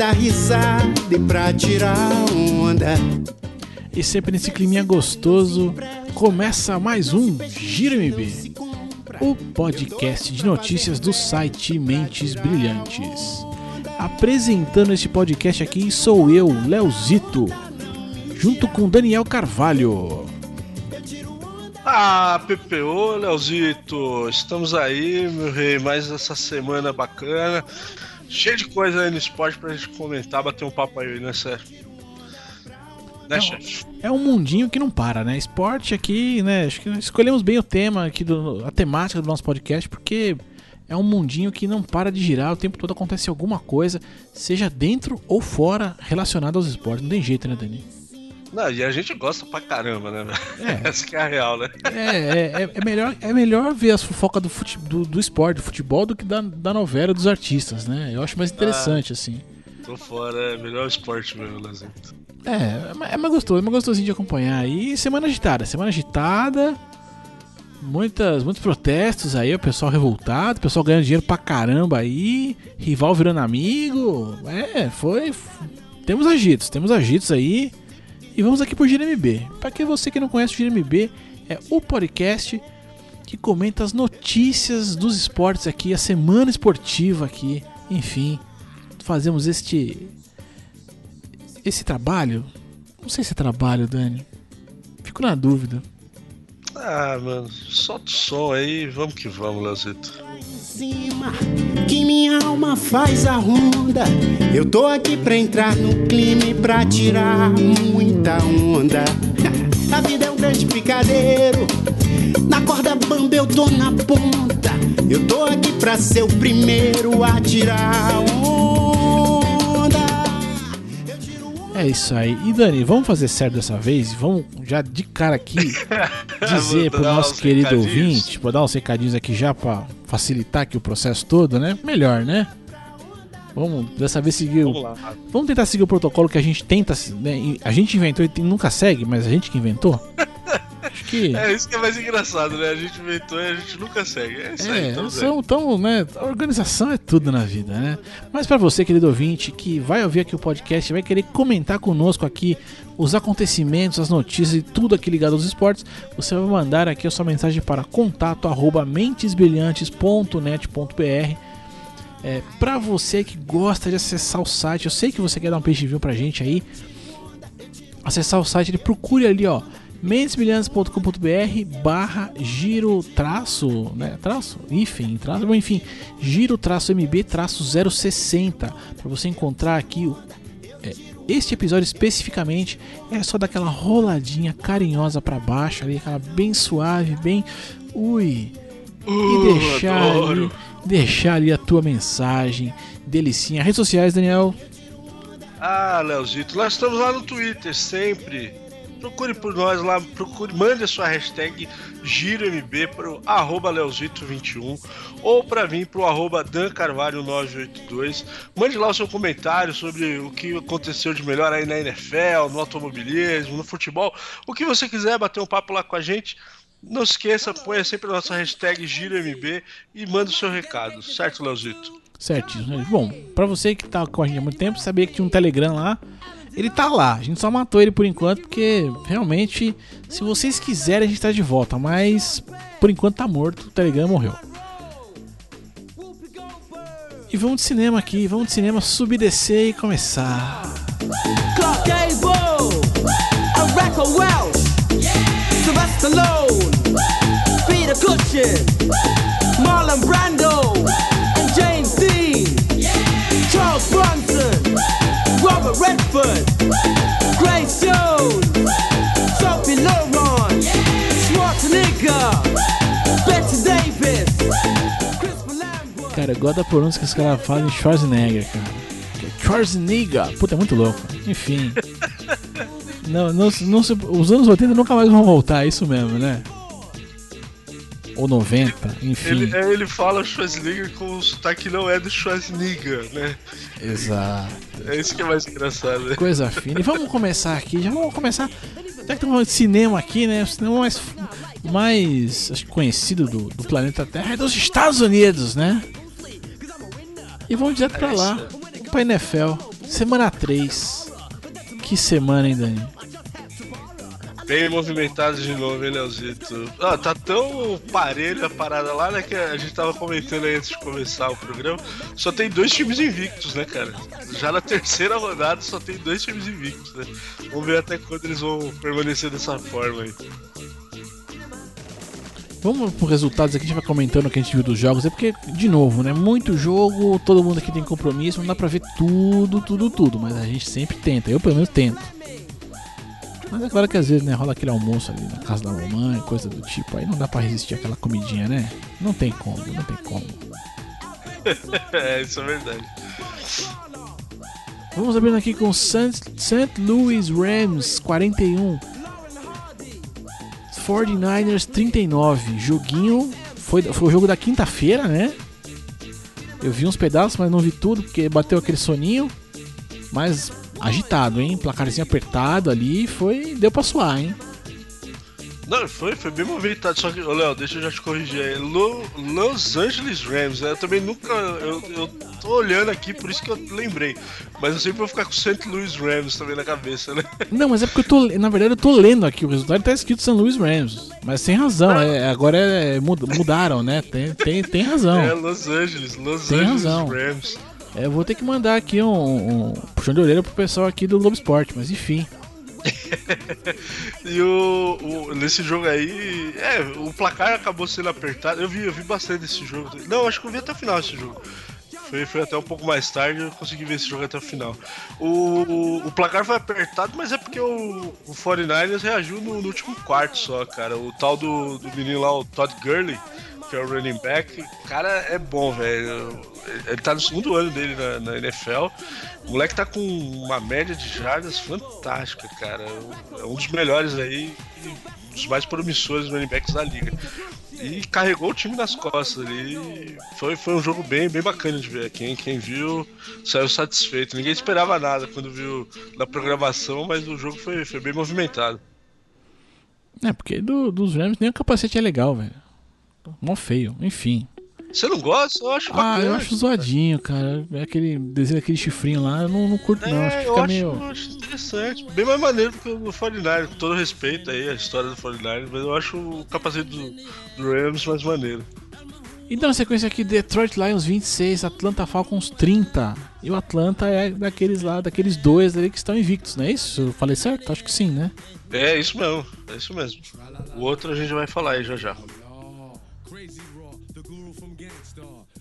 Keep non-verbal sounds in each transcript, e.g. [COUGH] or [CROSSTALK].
dar risada e pra tirar onda. E sempre nesse climinha gostoso, começa mais um Giro MB, o podcast de notícias do site Mentes Brilhantes. Apresentando este podcast aqui sou eu, Leozito, junto com Daniel Carvalho. Ah, PPO, Leozito, estamos aí, meu rei, mais essa semana bacana. Cheio de coisa aí no esporte pra gente comentar, bater um papo aí, né, Sérgio? Né, É, é um mundinho que não para, né? Esporte aqui, né? Acho que escolhemos bem o tema aqui, do, a temática do nosso podcast, porque é um mundinho que não para de girar, o tempo todo acontece alguma coisa, seja dentro ou fora relacionada aos esportes. Não tem jeito, né, Dani? Não, e a gente gosta pra caramba, né? É. [LAUGHS] Essa que é a real, né? É, é, é- é melhor, é melhor ver as fofocas do, fute, do, do esporte, do futebol, do que da, da novela dos artistas, né? Eu acho mais interessante, assim. Tô fora, é melhor esporte mesmo, Leozito. É, é mais- é mais gostoso, é mais gostosinho de acompanhar. E semana agitada, semana agitada. Muitas, muitos protestos aí, o pessoal revoltado, o pessoal ganhando dinheiro pra caramba aí, rival virando amigo. É, foi. Temos agitos, temos agitos aí. E vamos aqui pro GMB. Pra que você que não conhece o GMB, é o podcast que comenta as notícias dos esportes aqui, a semana esportiva aqui. Enfim, fazemos este esse trabalho, não sei se é trabalho, Dani. Fico na dúvida. Ah, mano, solta o som aí, vamos que vamos, Leozito. em cima que minha alma faz a ronda. Eu tô aqui pra entrar no clima e pra tirar muita onda. [LAUGHS] A vida é um grande picadeiro. Na corda bamba eu tô na ponta. Eu tô aqui pra ser o primeiro a tirar onda. Eu tiro onda. É isso aí. E Dani, vamos fazer certo dessa vez? Vamos já de cara aqui [LAUGHS] dizer pro nosso querido recadinhos. ouvinte, vou dar uns recadinhos aqui já pra facilitar aqui o processo todo, né? Melhor, né? Vamos dessa vez seguir. o- Vamos lá. Vamos tentar seguir o protocolo que a gente tenta. né, A gente inventou e nunca segue, mas a gente que inventou. Acho que. [LAUGHS] É isso que é mais engraçado, né? A gente inventou e a gente nunca segue. É isso aí, É, então, são tão, né? A organização é tudo na vida, né? Mas pra você, querido ouvinte, que vai ouvir aqui o podcast, vai querer comentar conosco aqui os acontecimentos, as notícias e tudo aqui ligado aos esportes, você vai mandar aqui a sua mensagem para contato arroba mentesbrilhantes.net.br. É, para você que gosta de acessar o site, eu sei que você quer dar um peixe view pra gente aí. Acessar o site, ele procure ali, ó, mentesbrilhantes.com.br barra giro traço, né, traço, enfim, traço, bom, enfim, giro traço MB traço 060, para você encontrar aqui o, é, este episódio especificamente, é só daquela roladinha carinhosa para baixo ali, aquela bem suave, bem, ui, e Uh, deixar adoro. ali, deixar ali a tua mensagem, delicinha. Redes sociais, Daniel, Ah, Leozito, nós estamos lá no Twitter sempre. Procure por nós lá, procure, mande a sua hashtag GiroMB para o arroba Leozito21 ou para mim para o arroba dancarvalho982. Mande lá o seu comentário sobre o que aconteceu de melhor aí na NFL, no automobilismo, no futebol. O que você quiser bater um papo lá com a gente, não esqueça, ponha sempre a nossa hashtag GiroMB e manda o seu recado, certo, Leozito? Né? Bom, pra você que tá com a gente há muito tempo, sabia que tinha um Telegram lá. Ele tá lá. A gente só matou ele por enquanto, porque realmente, se vocês quiserem, a gente tá de volta. Mas por enquanto tá morto. O Telegram morreu. E vamos de cinema aqui. Vamos de cinema subir, descer e começar. Clark Gable, Rebecca Welch, Sylvester Stallone, Cushing, Marlon Brando, and James Dean, Charles Bronson, Robert Redford, Grace Jones, Sophie Loren, Schwarzenegger, Bette Davis, Chris Lambert. Cara, eu gosto da pronúncia que os caras falam em Schwarzenegger, cara. Schwarzenegger. Puta, é muito louco. Enfim. [LAUGHS] Não, não, não se- os anos 80 nunca mais vão voltar, é isso mesmo, né? Ou 90, enfim. Ele, é, ele fala Schwarzenegger com o sotaque que não é do Schwarzenegger, né? Exato. É isso que é mais engraçado, né? Coisa fina. E vamos começar aqui, já vamos começar. Já que estamos falando de cinema aqui, né? O cinema mais, mais conhecido do, do planeta Terra é dos Estados Unidos, né? E vamos direto pra lá, pra NFL. Semana 3. Que semana, hein, Dani? Bem movimentado de novo, hein, Leozito? Ah, tá tão parelho a parada lá, né? Que a gente tava comentando aí antes de começar o programa. Só tem dois times invictos, né, cara? Já na terceira rodada só tem dois times invictos, né? Vamos ver até quando eles vão permanecer dessa forma aí. Vamos por resultados aqui, a gente vai comentando o que a gente viu dos jogos. É porque, de novo, né? Muito jogo, todo mundo aqui tem compromisso, não dá pra ver tudo, tudo, tudo. Mas a gente sempre tenta, eu pelo menos tento. Mas é claro que às vezes, né, rola aquele almoço ali na casa da mamãe, coisa do tipo, aí não dá pra resistir àquela comidinha, né? Não tem como, não tem como. [LAUGHS] é, isso é verdade. Vamos abrindo aqui com St. Louis Rams 41. 49ers 39. Joguinho. Foi, foi o jogo da quinta-feira, né? Eu vi uns pedaços, mas não vi tudo porque bateu aquele soninho. Mas agitado, hein? Placarzinho apertado ali. Foi. Deu pra suar, hein? Não, foi, foi bem movimentado. Só que, Léo, deixa eu já te corrigir aí. Lo, Los Angeles Rams, né? Eu também nunca. Eu, eu tô olhando aqui, por isso que eu lembrei. Mas eu sempre vou ficar com St. Louis Rams também na cabeça, né? Não, mas é porque eu tô. Na verdade, eu tô lendo aqui. O resultado tá escrito St. Louis Rams. Mas sem razão. É, agora é, mudaram, né? Tem, tem, tem razão. É, Los Angeles. Los tem Angeles razão. Rams. É, eu vou ter que mandar aqui um, um puxão de orelha pro pessoal aqui do Globo Esporte, mas enfim. [LAUGHS] e o, o, nesse jogo aí, é, o placar acabou sendo apertado. Eu vi, eu vi bastante esse jogo. Não, acho que eu vi até o final esse jogo. Foi, foi até um pouco mais tarde, eu consegui ver esse jogo até o final. O, o placar foi apertado, mas é porque o, o 49ers reagiu no, no último quarto só, cara. O tal do, do menino lá, o Todd Gurley, que é o running back, cara é bom, velho. Ele tá no segundo ano dele na, na, NFL. O moleque tá com uma média de jardas fantástica, cara. É um dos melhores aí, um dos mais promissores running backs da liga. E carregou o time nas costas ali. Foi, foi um jogo bem, bem bacana de ver. Quem, quem viu saiu satisfeito. Ninguém esperava nada quando viu na programação, mas o jogo foi, foi bem movimentado. É, porque do, dos Rams nem o capacete é legal, velho. Mó feio, enfim. Você não gosta? Eu acho bacana. Ah, eu acho zoadinho, cara. É aquele desenho aquele chifrinho lá, eu não, não curto é, não. Acho que eu fica acho, meio. eu acho interessante. Bem mais maneiro do que o 49 com todo respeito aí, a história do 49 mas eu acho o capacete do, do Rams mais maneiro. Então, na sequência aqui, Detroit Lions 26, Atlanta Falcons 30. E o Atlanta é daqueles lá, daqueles dois ali que estão invictos, não é isso? Eu falei certo? Acho que sim, né? É isso mesmo, é isso mesmo. O outro a gente vai falar aí já já.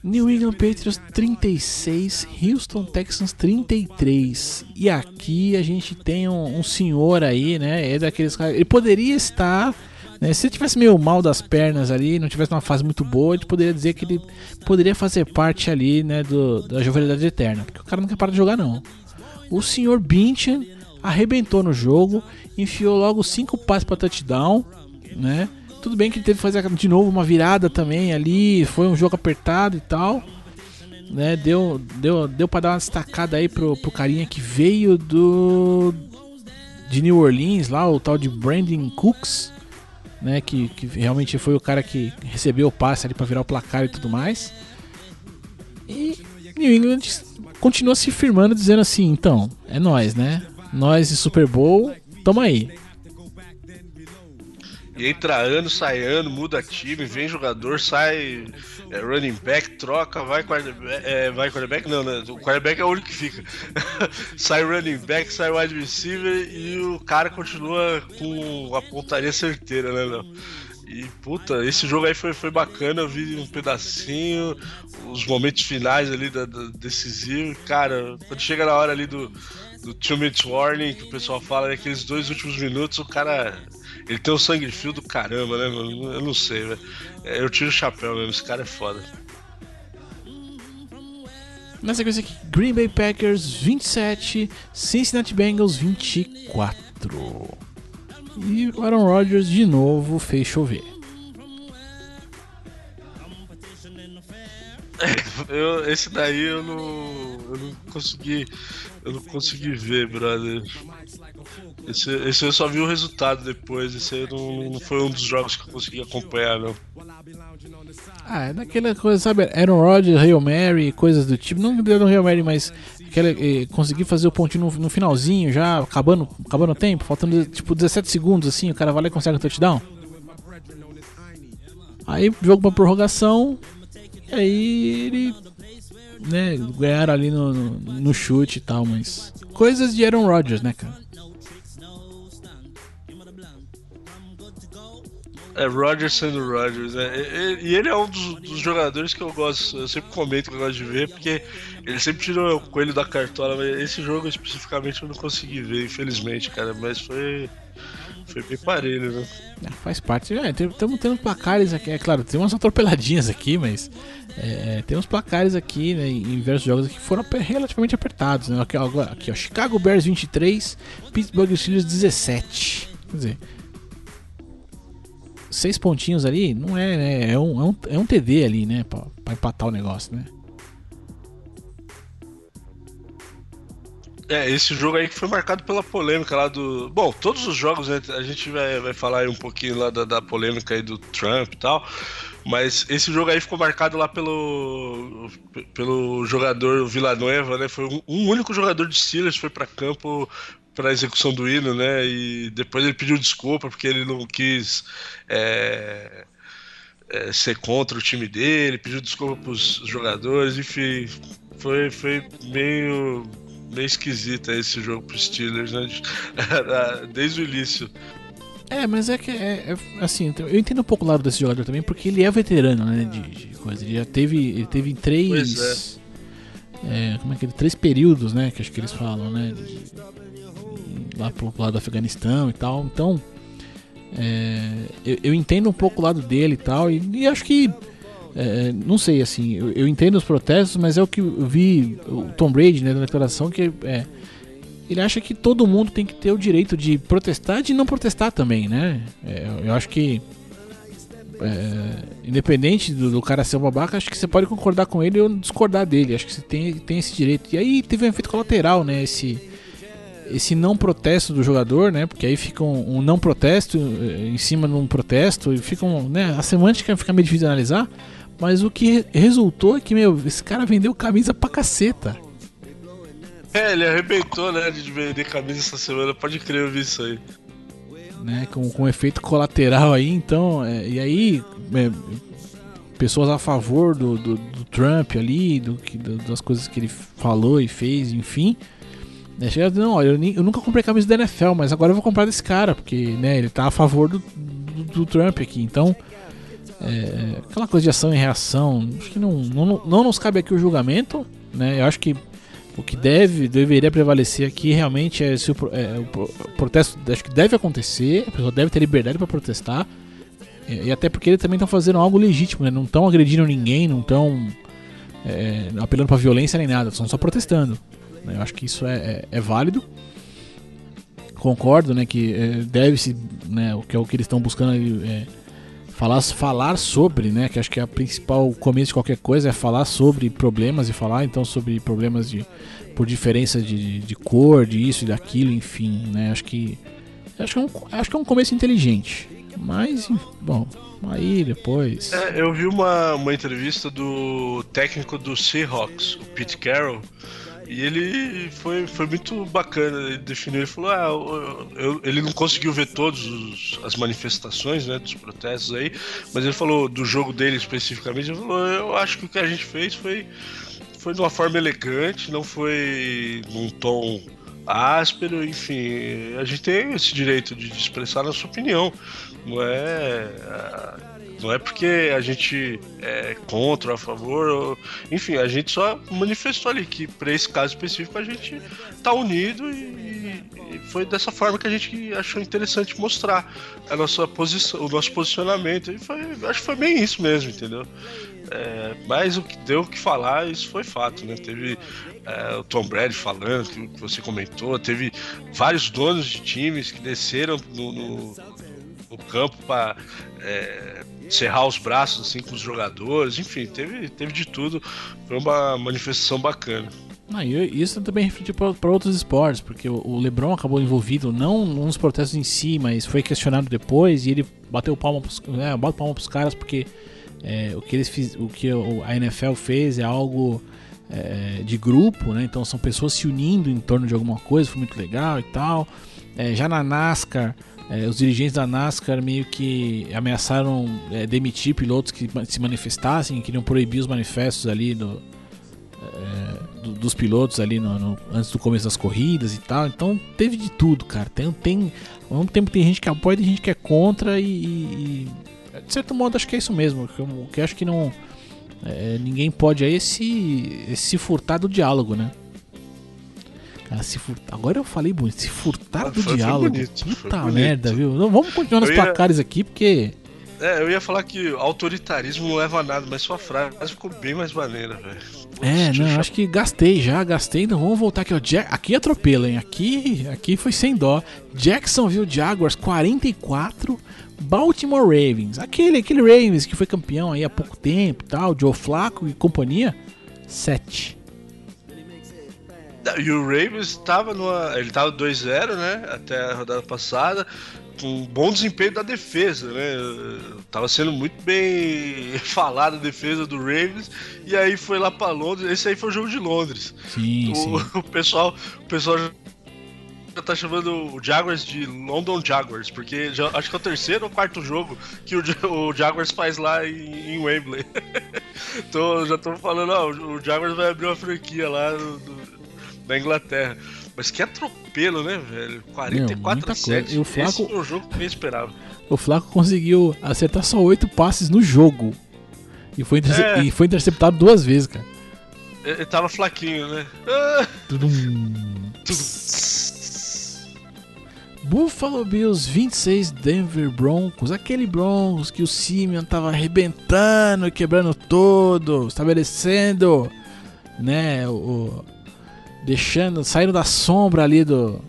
New England Patriots 36, Houston Texans 33. E aqui a gente tem um, um senhor aí, né? É daqueles caras. Ele poderia estar. Né, se ele tivesse meio mal das pernas ali, não tivesse uma fase muito boa, gente poderia dizer que ele poderia fazer parte ali, né, do, da jovialidade eterna. Porque o cara não quer parar de jogar, não. O senhor Binchen arrebentou no jogo, enfiou logo cinco passes para touchdown, né? Tudo bem que ele teve que fazer de novo uma virada também ali, foi um jogo apertado e tal. Né, deu, deu, deu pra dar uma destacada aí pro, pro carinha que veio do. de New Orleans, lá, o tal de Brandon Cooks, né? Que, que realmente foi o cara que recebeu o passe ali pra virar o placar e tudo mais. E New England continua se firmando, dizendo assim: então, é nós, né? Nós e Super Bowl, tamo aí. Entra ano, sai ano, muda time, vem jogador, sai é, running back, troca, vai quarterback, é, vai quarterback, não, né? O quarterback é o único que fica. [LAUGHS] sai running back, sai wide receiver e o cara continua com a pontaria certeira, né, não? E puta, esse jogo aí foi, foi bacana, eu vi um pedacinho, os momentos finais ali da, da decisivo. Cara, quando chega na hora ali do, do two minutes warning, que o pessoal fala, naqueles dois últimos minutos, o cara ele tem um sangue frio do caramba, né, mano? Eu não sei, velho. É, eu tiro o chapéu mesmo, esse cara é foda. Na é sequência aqui, Green Bay Packers 27, Cincinnati Bengals 24. E o Aaron Rodgers de novo fez chover. [LAUGHS] Eu, esse daí eu não, eu não consegui. Eu não consegui ver, brother. Esse, esse eu só vi o resultado depois. Esse não, não foi um dos jogos que eu consegui acompanhar, não. Ah, é daquela coisa, sabe? Aaron Rodgers, Hail Mary, coisas do tipo. Não deu no Hail Mary, mas aquela, eh, conseguir fazer o pontinho no, no, finalzinho, já acabando, acabando o tempo, faltando tipo 17 segundos, assim, o cara vai lá e consegue o touchdown. Aí jogo pra prorrogação, e aí ele. Né, ganharam ali no, no, no chute e tal, mas. Coisas de Aaron Rodgers, né, cara? É Rodgers sendo Rodgers, né? E ele é um dos, dos, jogadores que eu gosto, eu sempre comento que eu gosto de ver, porque ele sempre tirou o coelho da cartola, mas esse jogo especificamente eu não consegui ver, infelizmente, cara, mas foi. Foi bem parelho, né? É, faz parte. Estamos é, tendo placares aqui, é claro, tem umas atropeladinhas aqui, mas é, é tem uns placares aqui, né, em diversos jogos que foram relativamente apertados. Né? Aqui, ó, aqui, ó, Chicago Bears 23, Pittsburgh Steelers 17. Quer dizer, seis pontinhos ali, não é, né? É um, é um, é um TD ali, né? Pra, pra empatar o negócio, né? É, esse jogo aí que foi marcado pela polêmica lá do. Bom, todos os jogos, né, a gente vai, vai falar aí um pouquinho lá da, da polêmica aí do Trump e tal. Mas esse jogo aí ficou marcado lá pelo, pelo jogador Villanueva, né? Foi um, um único jogador de Steelers foi para campo para a execução do hino, né? E depois ele pediu desculpa porque ele não quis é, é, ser contra o time dele, pediu desculpa para os jogadores, enfim, foi, foi meio, meio esquisito esse jogo para os Steelers, né? [LAUGHS] Desde o início. É, mas é que é, é, assim, eu entendo um pouco o lado desse jogador também, porque ele é veterano, né? De, de coisa. Ele já teve. Ele teve três. É. é. como é que ele. Três períodos, né? Que acho que eles falam, né? Lá pro lado do Afeganistão e tal. Então, é, eu, eu, entendo um pouco o lado dele e tal, e, e acho que. É, não sei, assim, eu, eu, entendo os protestos, mas é o que eu vi o Tom Brady né, na declaração que é, ele acha que todo mundo tem que ter o direito de protestar e de não protestar também, né? É, eu acho que. É, independente do, do, cara ser um babaca, acho que você pode concordar com ele ou discordar dele. Acho que você tem, tem esse direito. E aí teve um efeito colateral, né? Esse, esse não protesto do jogador, né? Porque aí fica um, um, não protesto eh, em cima de um protesto e fica um, né? A semântica fica meio difícil de analisar, mas o que resultou é que meu, esse cara vendeu camisa pra caceta. É, ele arrebentou, né, de vender camisa essa semana. Pode crer, eu vi isso aí. Né, com, com efeito colateral aí, então, é, e aí é, pessoas a favor do, do, do Trump ali, do, do, das coisas que ele falou e fez, enfim. Né? Chega, não, olha, eu, nem, eu, nunca comprei camisa da NFL, mas agora eu vou comprar desse cara, porque né, ele tá a favor do, do, do Trump aqui. Então, é, aquela coisa de ação e reação, acho que não, não, não nos cabe aqui o julgamento. Né? Eu acho que o que deve, deveria prevalecer aqui realmente é se o, é, o protesto acho que deve acontecer, a pessoa deve ter liberdade para protestar. E, e, até porque eles também estão fazendo algo legítimo, né? não estão agredindo ninguém, não estão é, apelando para violência nem nada, estão só protestando. Né? Eu acho que isso é, é, é válido. Concordo, né, que é, deve-se, né, o que é o que eles estão buscando é, falar, falar sobre, né, que acho que é a principal começo de qualquer coisa é falar sobre problemas e falar então sobre problemas de por diferença de, de cor, de isso e daquilo, enfim, né, acho que acho que é um, acho que é um começo inteligente, mas bom, aí depois. É, eu vi uma, uma entrevista do técnico do Seahawks, o Pete Carroll e ele foi, foi muito bacana. Ele definiu, ele falou: ah, eu, eu, ele não conseguiu ver todas as manifestações né, dos protestos aí, mas ele falou do jogo dele especificamente. Ele falou: eu acho que o que a gente fez foi, foi de uma forma elegante, não foi num tom áspero, enfim. A gente tem esse direito de expressar a nossa opinião, não é não é porque a gente é contra a favor, ou... enfim, a gente só manifestou ali que para esse caso específico a gente tá unido e, e, foi dessa forma que a gente achou interessante mostrar a nossa posição, o nosso posicionamento. E foi, acho que foi bem isso mesmo, entendeu? É, mas o que deu o que falar, isso foi fato, né? Teve é, o Tom Brady falando, que, você comentou, teve vários donos de times que desceram no, no no campo para é, cerrar os braços assim com os jogadores, enfim, teve, teve de tudo. Foi uma manifestação bacana. Ah, e isso também refletiu para outros esportes, porque o LeBron acabou envolvido não nos protestos em si, mas foi questionado depois e ele bateu palma pros, né, bateu palma pros caras porque é, o que eles fiz, o que a NFL fez é algo é, de grupo, né? Então são pessoas se unindo em torno de alguma coisa, foi muito legal e tal. É, já na NASCAR, é, os dirigentes da NASCAR meio que ameaçaram é, demitir pilotos que se manifestassem, queriam proibir os manifestos ali do, é, do, dos pilotos ali no, no, antes do começo das corridas e tal. Então teve de tudo, cara. Tem, tem, ao mesmo tempo tem gente que apoia e gente que é contra e, e, de certo modo acho que é isso mesmo. O que acho que não é, ninguém pode aí se, se furtar do diálogo, né? Cara, se furtar. Agora eu falei bonito, se furtar ah, do foi, diálogo. Bonito, Puta merda, viu? Não, vamos continuar nos ia... placares aqui, porque. É, eu ia falar que autoritarismo não leva a nada, mas sua frase ficou bem mais maneira, velho. É, não, acho que gastei já, gastei. Então vamos voltar aqui, ó. Jack, aqui atropelo, hein? Aqui, aqui foi sem dó. Jacksonville Jaguars 44, Baltimore Ravens. Aquele, aquele Ravens que foi campeão aí há pouco tempo tal, Joe Flacco e companhia, 7. E o Ravens estava numa. Ele estava 2-0, né? Até a rodada passada. Com um bom desempenho da defesa, né? Tava sendo muito bem [LAUGHS] falada a defesa do Ravens. E aí foi lá para Londres. Esse aí foi o jogo de Londres. Sim, o, sim. [LAUGHS] o pessoal, o pessoal já tá chamando o Jaguars de London Jaguars, porque já, acho que é o terceiro ou quarto jogo que o, o Jaguars faz lá em, em Wembley. [LAUGHS] então já tô falando, ó, o Jaguars vai abrir uma franquia lá do, da Inglaterra. Mas que atropelo, né, velho? 44 Meu, a 7. E o Flaco, Esse foi o jogo que nem esperava. O Flaco conseguiu acertar só 8 passes no jogo. E foi, interce é. e foi interceptado duas vezes, cara. Ele tava flaquinho, né? Ah. [LAUGHS] Tudum. Buffalo Bills 26, Denver Broncos. Aquele Broncos que o Simeon tava arrebentando, quebrando todo, estabelecendo, né, o, deixando, saindo da sombra ali do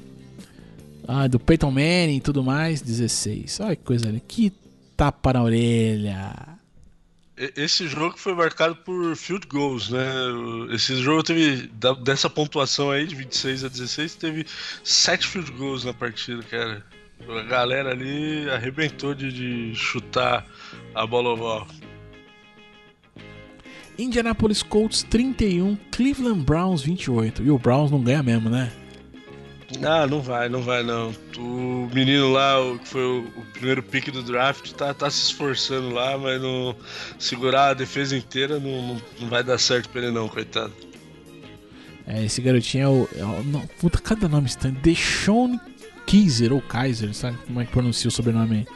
ah, do Peyton Manning e tudo mais, 16. Olha que coisa ali, que tapa na orelha. Esse jogo foi marcado por field goals, né? Esse jogo teve, dessa pontuação aí, de 26 a 16, teve 7 field goals na partida, cara. A galera ali arrebentou de, de chutar a bola oval. Indianapolis Colts 31, Cleveland Browns 28. E o Browns não ganha mesmo, né? Ah, não vai, não vai não. O menino lá, o que foi o, o, primeiro pick do draft, tá, tá se esforçando lá, mas não segurar a defesa inteira não, não, não vai dar certo pra ele não, coitado. É, esse garotinho é o. É o não, puta, cada nome estranho. Deshaun Kaiser, ou Kaiser, sabe como é que pronuncia o sobrenome aí?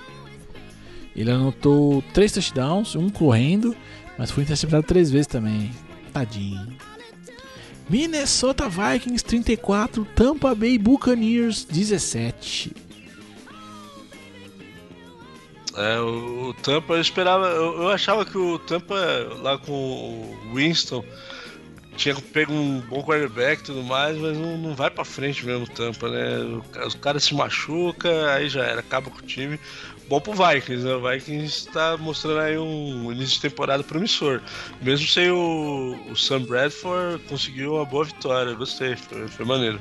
Ele anotou três touchdowns, um correndo mas foi interceptado três vezes também. Tadinho. Minnesota Vikings 34, Tampa Bay Buccaneers 17. É, o, Tampa eu esperava, eu, eu, achava que o Tampa lá com o Winston tinha pego um bom quarterback e tudo mais, mas não, não vai para frente mesmo o Tampa, né? Os caras se machuca, aí já era, acaba com o time bom pro Vikings, né? O Vikings tá mostrando aí um início de temporada promissor. Mesmo sem o, o Sam Bradford, conseguiu uma boa vitória. Gostei, foi, foi maneiro.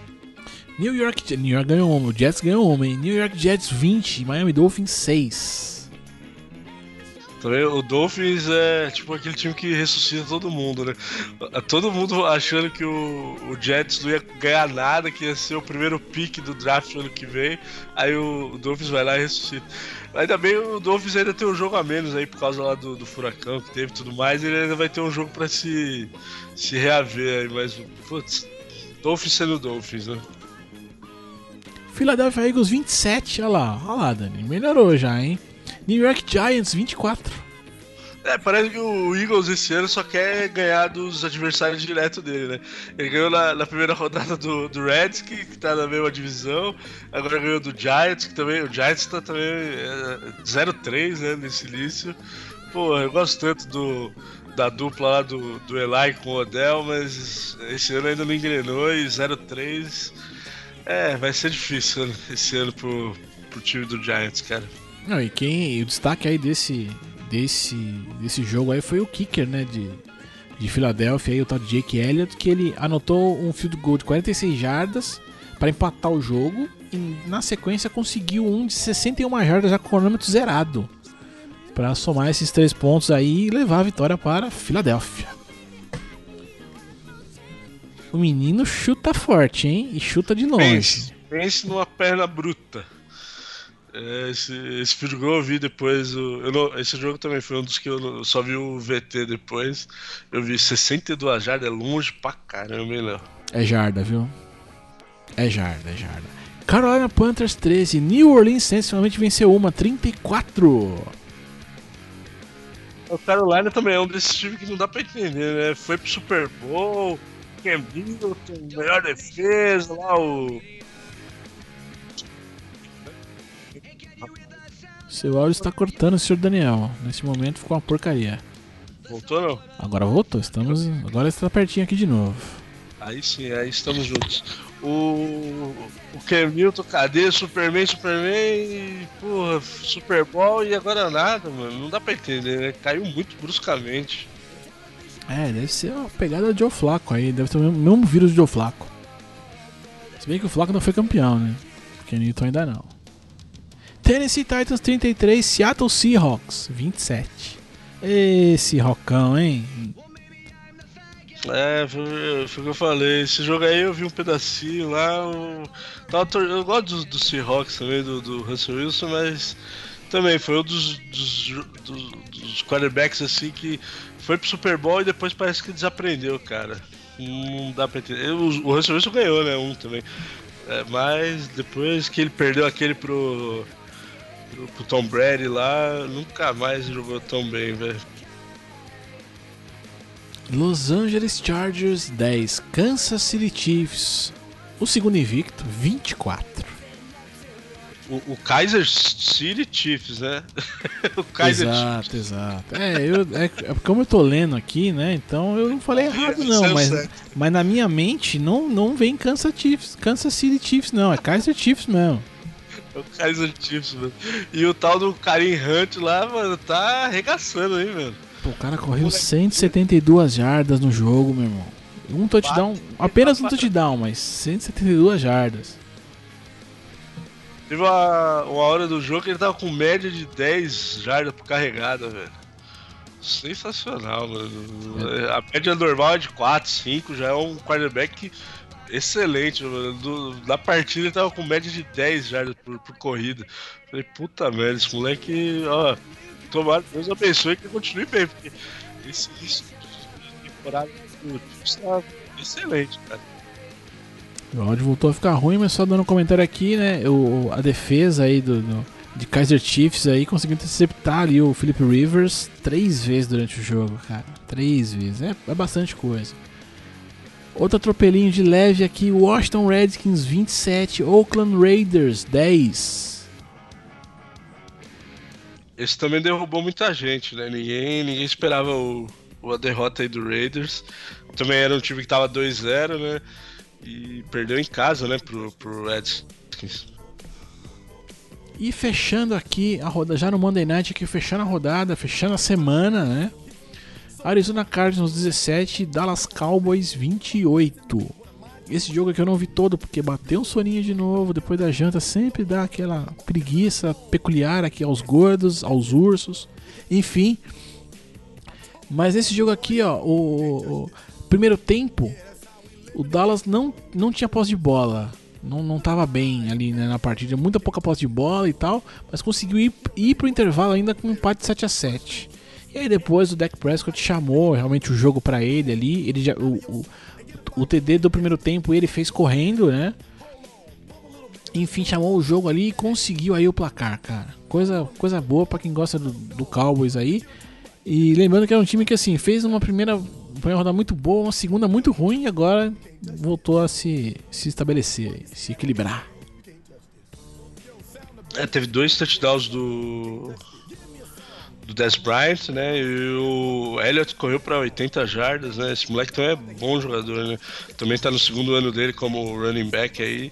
New York, New York ganhou uma, o Jets ganhou hein? New York Jets 20, Miami Dolphins 6. Também o Dolphins é tipo aquele time que ressuscita todo mundo, né? Todo mundo achando que o, o Jets não ia ganhar nada, que ia ser o primeiro pick do draft ano que vem. Aí o, o Dolphins vai lá e ressuscita. Ainda bem o Dolphins ainda tem um jogo a menos aí por causa lá do, do furacão que teve e tudo mais. Ele ainda vai ter um jogo para se, se reaver aí, mas putz, Dolphins sendo Dolphins, né? Philadelphia Eagles 27, olha lá, olha lá, Dani, melhorou já, hein? New York Giants 24. É, parece que o Eagles esse ano só quer ganhar dos adversários direto dele, né? Ele ganhou na, na primeira rodada do, do Reds, que, que tá na mesma divisão, agora ganhou do Giants, que também. O Giants tá também é, 0-3, né, nesse início. Pô, eu gosto tanto do, da dupla lá do, do Eli com o Odell, mas esse ano ainda não engrenou e 0-3. É, vai ser difícil esse ano pro, pro time do Giants, cara. Não, e quem. O destaque aí desse. desse. desse jogo aí foi o kicker, né? De, de Filadélfia aí, o tal de Jake Elliott, que ele anotou um field goal de 46 jardas para empatar o jogo e na sequência conseguiu um de 61 jardas já com o cronômetro zerado para somar esses três pontos aí e levar a vitória para Filadélfia. O menino chuta forte, hein? E chuta de longe. Pense, pense numa perna bruta. É, esse, esse goal eu vi depois. o- eu não- esse jogo também foi um dos que eu não- só vi o VT depois. Eu vi 62 jardas, é longe pra caramba, hein, Léo? É jarda, viu? É jarda, é jarda. Carolina Panthers 13, New Orleans Saints finalmente venceu uma, 34. O Carolina também é um desses times que não dá pra entender, né? Foi pro Super Bowl, Cam Newton, melhor defesa, lá o. Seu áudio está cortando, senhor Daniel. Nesse momento ficou uma porcaria. Voltou não? Agora voltou, estamos. Agora está pertinho aqui de novo. Aí sim, aí estamos juntos. O, o Cam Newton, cadê? Superman, Superman, porra, Super Bowl e agora nada, mano. Não dá pra entender, né? Caiu muito bruscamente. É, deve ser uma pegada de Joe Flaco aí, deve ter o mesmo, mesmo vírus de Joe Flaco. Se bem que o Flaco não foi campeão, né? Porque Newton ainda não. Tennessee Titans 33, Seattle Seahawks 27. Esse rocão, hein? É, foi, foi o que eu falei. Esse jogo aí eu vi um pedacinho lá. Eu, tava tor- eu gosto do, do Seahawks também, do, do Russell Wilson, mas também foi um dos, dos, dos, dos quarterbacks assim que foi pro Super Bowl e depois parece que desaprendeu, cara. Não dá pra entender. O, o Russell Wilson ganhou, né? Um também. É, mas depois que ele perdeu aquele pro, pro, Tom Brady lá, nunca mais jogou tão bem, velho. Los Angeles Chargers 10, Kansas City Chiefs. O segundo invicto, 24. O, o Kaiser City Chiefs, né? [LAUGHS] o Kaiser exato, exato. É, eu, é, é como eu tô lendo aqui, né? Então eu não falei errado, não. Certo, Mas, mas na minha mente não, não vem Kansas Chiefs, Kansas City Chiefs, não. É Kaiser Chiefs mesmo. É o Kaiser Chiefs, mano. E o tal do Karim Hunt lá, mano, tá arregaçando aí, mano. Pô, o cara correu 172 jardas no jogo, meu irmão. Um touchdown, apenas um touchdown, mas 172 jardas. Teve uma, uma hora do jogo que ele tava com média de 10 jardas por carregada, velho. Sensacional, mano. A média normal é de 4, 5, já é um quarterback excelente. Do, da partida ele tava com média de 10 jardas por, por corrida. Falei, puta merda, esse moleque, ó. Tomara Deus abençoe que continue bem, porque esse início de temporada do Chiefs tá excelente, cara. O áudio voltou a ficar ruim, mas só dando um comentário aqui, né? O, a defesa aí do, do- de Kaiser Chiefs aí conseguiu interceptar ali o Philip Rivers três vezes durante o jogo, cara. Três vezes. É, é bastante coisa. Outro atropelinho de leve aqui, Washington Redskins 27, Oakland Raiders 10. Esse também derrubou muita gente, né? Ninguém, ninguém esperava o, a derrota aí do Raiders. Também era um time que tava 2-0, né? E perdeu em casa, né, pro, pro Redskins. E fechando aqui a roda, já no Monday Night aqui, fechando a rodada, fechando a semana, né? Arizona Cardinals 17, Dallas Cowboys 28. Esse jogo aqui eu não vi todo porque bateu um soninho de novo depois da janta, sempre dá aquela preguiça peculiar aqui aos gordos, aos ursos, enfim. Mas esse jogo aqui, ó, o, o- primeiro tempo, o Dallas não, não tinha posse de bola. Não, não tava bem ali né, na partida, muita pouca posse de bola e tal, mas conseguiu ir, ir pro intervalo ainda com um empate 7 a 7 E aí depois o Dak Prescott chamou realmente o jogo pra ele ali. Ele já, o, o, o TD do primeiro tempo ele fez correndo, né? Enfim, chamou o jogo ali e conseguiu aí o placar, cara. Coisa, coisa boa pra quem gosta do, do Cowboys aí. E lembrando que era um time que assim fez uma primeira, primeira rodada muito boa, uma segunda muito ruim e agora voltou a se, se estabelecer, se equilibrar. É, teve dois touchdowns do. Do Des Bryant, né? E o Elliott correu pra 80 jardas, né? Esse moleque também é bom jogador, né? Também tá no segundo ano dele como running back aí.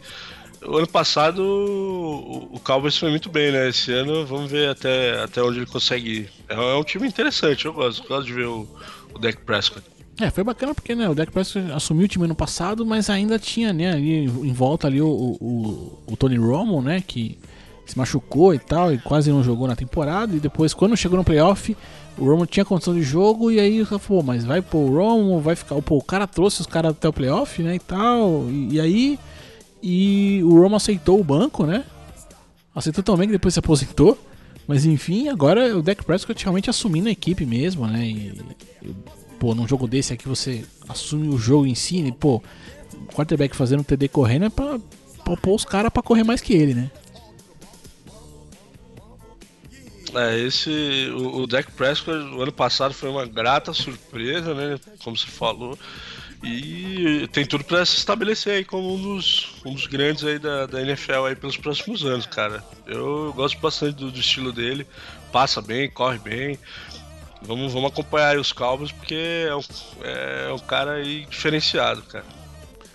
O ano passado o, o Cowboys foi muito bem, né? Esse ano vamos ver até, até onde ele consegue ir. É, é um time interessante, eu gosto, gosto de ver o, o Dak Prescott. É, foi bacana porque né, o Dak Prescott assumiu o time ano passado, mas ainda tinha né, ali em volta ali o, o, o Tony Romo, né, que se machucou e tal, e quase não jogou na temporada. E depois, quando chegou no playoff, o Romo tinha condição de jogo, e aí falei, mas vai pôr o Romo, vai ficar. Pô, o cara trouxe os caras até o playoff, né? E tal. E, e, aí. E o Romo aceitou o banco, né? Aceitou também que depois se aposentou. Mas enfim, agora o Dak Prescott realmente assumindo a equipe mesmo, né? E, e, pô, num jogo desse aqui você assume o jogo em si, e, pô, quarterback fazendo TD correndo é pra, pra pôr os caras pra correr mais que ele, né? É, esse. O, o Dak Prescott o ano passado foi uma grata surpresa, né? Como você falou. E tem tudo para se estabelecer aí como um dos, um dos grandes aí da, da NFL aí pelos próximos anos, cara. Eu gosto bastante do, do estilo dele. Passa bem, corre bem. Vamos, vamos acompanhar os Cowboys porque é um, é um cara aí diferenciado, cara.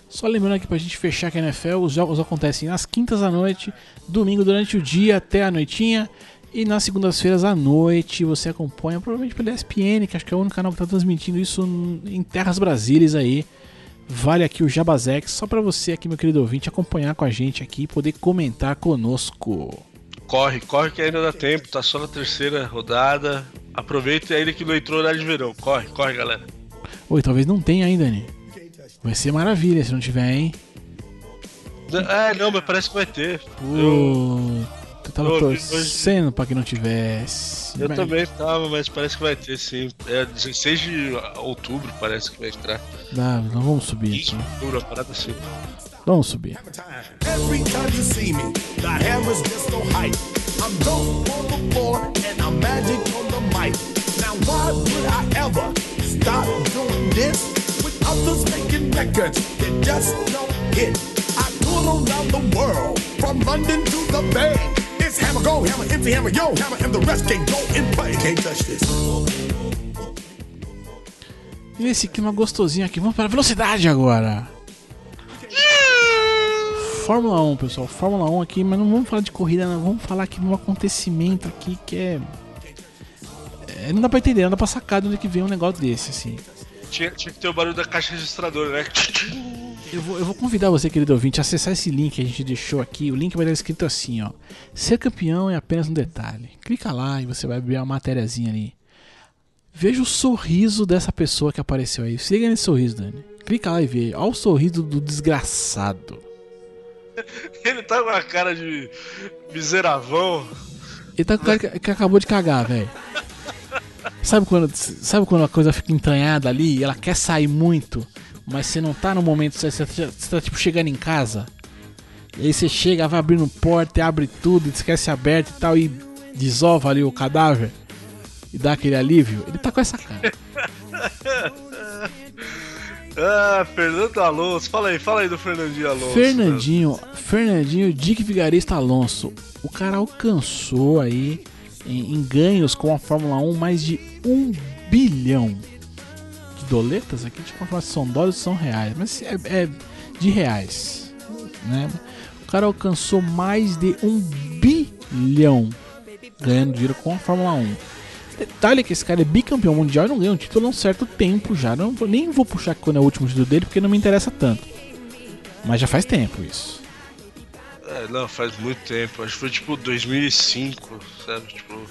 Só lembrando aqui pra gente fechar que a NFL, os jogos acontecem nas quintas à noite, domingo durante o dia até a noitinha. E nas segundas-feiras à noite você acompanha, provavelmente pela ESPN, que acho que é o único canal que está transmitindo isso em terras brasileiras aí. Vale aqui o Jabazex, só para você aqui, meu querido ouvinte, acompanhar com a gente aqui e poder comentar conosco. Corre, corre que ainda dá tempo, tá só na terceira rodada. Aproveita ainda que não entrou horário de verão. Corre, corre, galera. Oi, talvez não tenha ainda, né? Vai ser maravilha se não tiver, hein? É, não, mas parece que vai ter. Puta. Eu... Eu tava eu, torcendo hoje... pra que não tivesse. Eu mas... também tava, mas parece que vai ter sim. É 16 de outubro, parece que vai entrar. Não, não vamos subir aqui. Outubro, a parada assim. Vamos subir. Every time you see me, the hammer's just so hype. I'm dope on the floor and I'm magic on the mic. Now why would I ever stop doing this? With others making records that just don't hit. I tour around the world, from London to the Bay. It's hammer go, hammer empty, hammer yo, hammer and the rest can go in play. Can't touch this. E esse clima gostosinho aqui, vamos para a velocidade agora. Fórmula 1, pessoal, Fórmula 1 aqui, mas não vamos falar de corrida, não. vamos falar aqui de um acontecimento aqui que é... é não dá pra entender, não dá pra sacar de onde que vem um negócio desse, assim. Tinha, tinha que ter o barulho da caixa registradora, né? [LAUGHS] Eu vou, eu vou convidar você, querido ouvinte, a acessar esse link que a gente deixou aqui. O link vai estar escrito assim, ó. Ser campeão é apenas um detalhe. Clica lá e você vai abrir uma matériazinha ali. Veja o sorriso dessa pessoa que apareceu aí. Se liga nesse sorriso, Dani. Clica lá e vê. Olha o sorriso do desgraçado. Ele tá com a cara de miseravão. Ele tá com a cara que acabou de cagar, velho. Sabe quando, sabe quando a coisa fica entranhada ali e ela quer sair muito? Mas você não tá no momento, você, você, você tá tipo chegando em casa. E aí você chega, vai abrindo porta, abre tudo, esquece aberto e tal, e desova ali o cadáver e dá aquele alívio. Ele tá com essa cara. [LAUGHS] ah, Fernando Alonso, fala aí, fala aí do Fernandinho Alonso. Fernandinho, Fernandinho Dick Vigarista Alonso. O cara alcançou aí em, em ganhos com a Fórmula 1 mais de um bilhão doletas aqui, falar se são dólares são reais, mas é, é, de reais, né? O cara alcançou mais de um bilhão ganhando dinheiro com a Fórmula 1. Detalhe que esse cara é bicampeão mundial e não ganha um título há um certo tempo já. Não, nem vou puxar quando é o último título dele porque não me interessa tanto. Mas já faz tempo isso. É, não, faz muito tempo. Acho que foi tipo 2005, sabe? Tipo.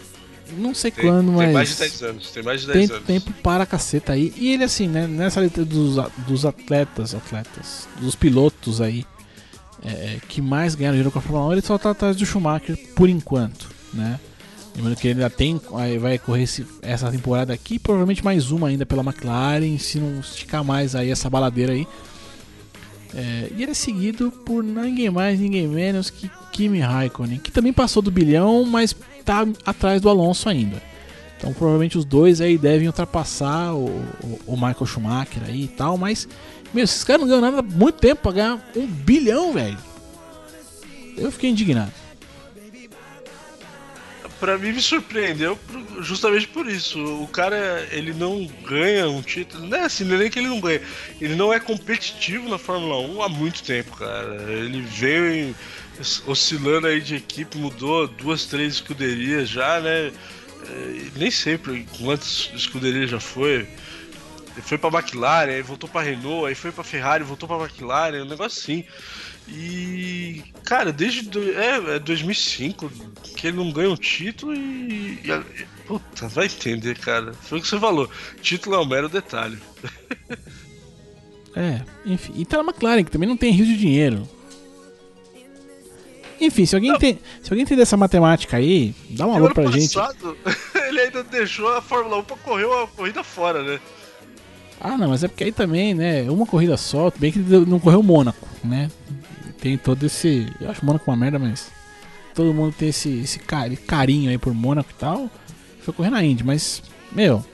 Não sei tem, quando, mas. Tem mais de 10 anos. Tem mais de 10 tem anos. tempo para a caceta aí. E ele, assim, né? Nessa letra dos, dos atletas, atletas, dos pilotos aí, é, que mais ganharam dinheiro com a Fórmula 1, ele só tá atrás do Schumacher por enquanto, né? Lembrando que ele ainda tem. Vai correr esse, essa temporada aqui, provavelmente mais uma ainda pela McLaren, se não esticar mais aí essa baladeira aí. É, e ele é seguido por ninguém mais, ninguém menos que Kimi Raikkonen, que também passou do bilhão, mas tá atrás do Alonso ainda. Então provavelmente os dois aí devem ultrapassar o, o, o Michael Schumacher aí e tal, mas meu, esses caras não ganham nada há muito tempo pra ganhar um bilhão, velho. Eu fiquei indignado. Pra mim me surpreendeu justamente por isso. O cara, ele não ganha um título, não é assim, é nem que ele não ganha. Ele não é competitivo na Fórmula 1 há muito tempo, cara. Ele veio em, oscilando aí de equipe, mudou duas, três escuderias já, né? É, nem sei quantas escuderias já foi. Ele foi pra McLaren, aí voltou pra Renault, aí foi pra Ferrari, voltou pra McLaren, um negócio assim. E, cara, desde do, é, é 2005 que ele não ganha um título e, e, Puta, vai entender, cara. Foi o que você falou. Título é um mero detalhe. [LAUGHS] é, enfim. E tá na McLaren, que também não tem rio de dinheiro. Enfim, se alguém, tem, se alguém entender essa matemática aí, dá um alô pra passado, gente. [LAUGHS] ele ainda deixou a Fórmula 1 pra correr uma corrida fora, né? Ah, não, mas é porque aí também, né? Uma corrida só, bem que não correu Mônaco, né? Tem todo esse. Eu acho Mônaco uma merda, mas. Todo mundo tem esse, esse carinho aí por Mônaco e tal. Foi correr na Indy, mas. Meu.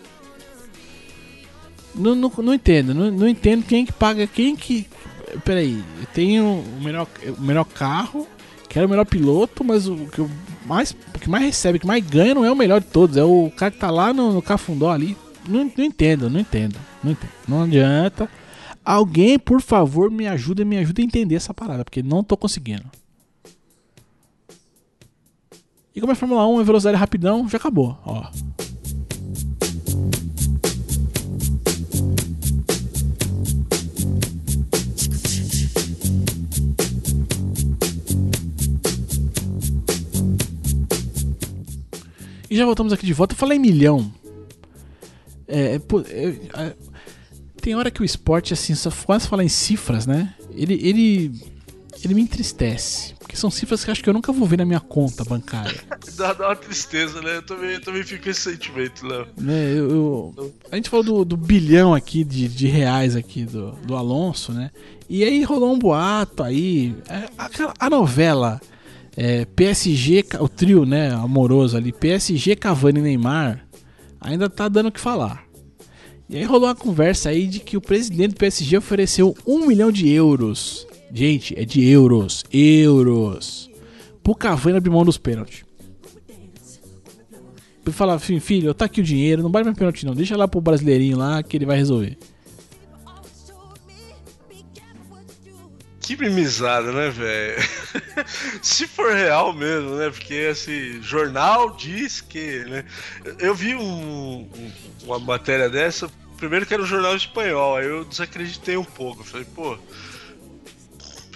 Não, não, não entendo. Não, não entendo quem que paga. Quem que. Peraí, eu tenho o melhor, o melhor carro, quero o melhor piloto, mas o que, mais, o que mais recebe, o que mais ganha não é o melhor de todos, é o cara que tá lá no, no Cafundó ali. Não, não entendo, não entendo, não entendo. Não adianta. Alguém, por favor, me ajuda, me ajuda a entender essa parada, porque não tô conseguindo. E como é Fórmula 1, é velocidade rapidão, já acabou, ó. E já voltamos aqui de volta. Eu falei milhão. É, é, é, tem hora que o esporte, assim, só quase falar em cifras, né? Ele, ele, ele me entristece. Porque são cifras que acho que eu nunca vou ver na minha conta bancária. [LAUGHS] dá, dá uma tristeza, né? Eu também, eu também fico com esse sentimento, Léo. Né, eu, eu, a gente falou do, do bilhão aqui de, de reais aqui do, do Alonso, né? E aí rolou um boato aí. É, a, a novela é, PSG, o trio, né, amoroso ali, PSG, Cavani e Neymar, ainda tá dando o que falar. E aí rolou uma conversa aí de que o presidente do PSG ofereceu um milhão de euros. Gente, é de euros. Euros. Pro Cavani abrir mão dos pênaltis. Pra falar, filho, tá aqui o dinheiro, não vai mais pênalti não. Deixa lá pro brasileirinho lá que ele vai resolver. Que mimizada, né, velho? [LAUGHS] Se for real mesmo, né? Porque assim, jornal diz que, né? Eu vi um, uma matéria dessa primeiro que era um jornal espanhol, aí eu desacreditei um pouco. Falei, pô.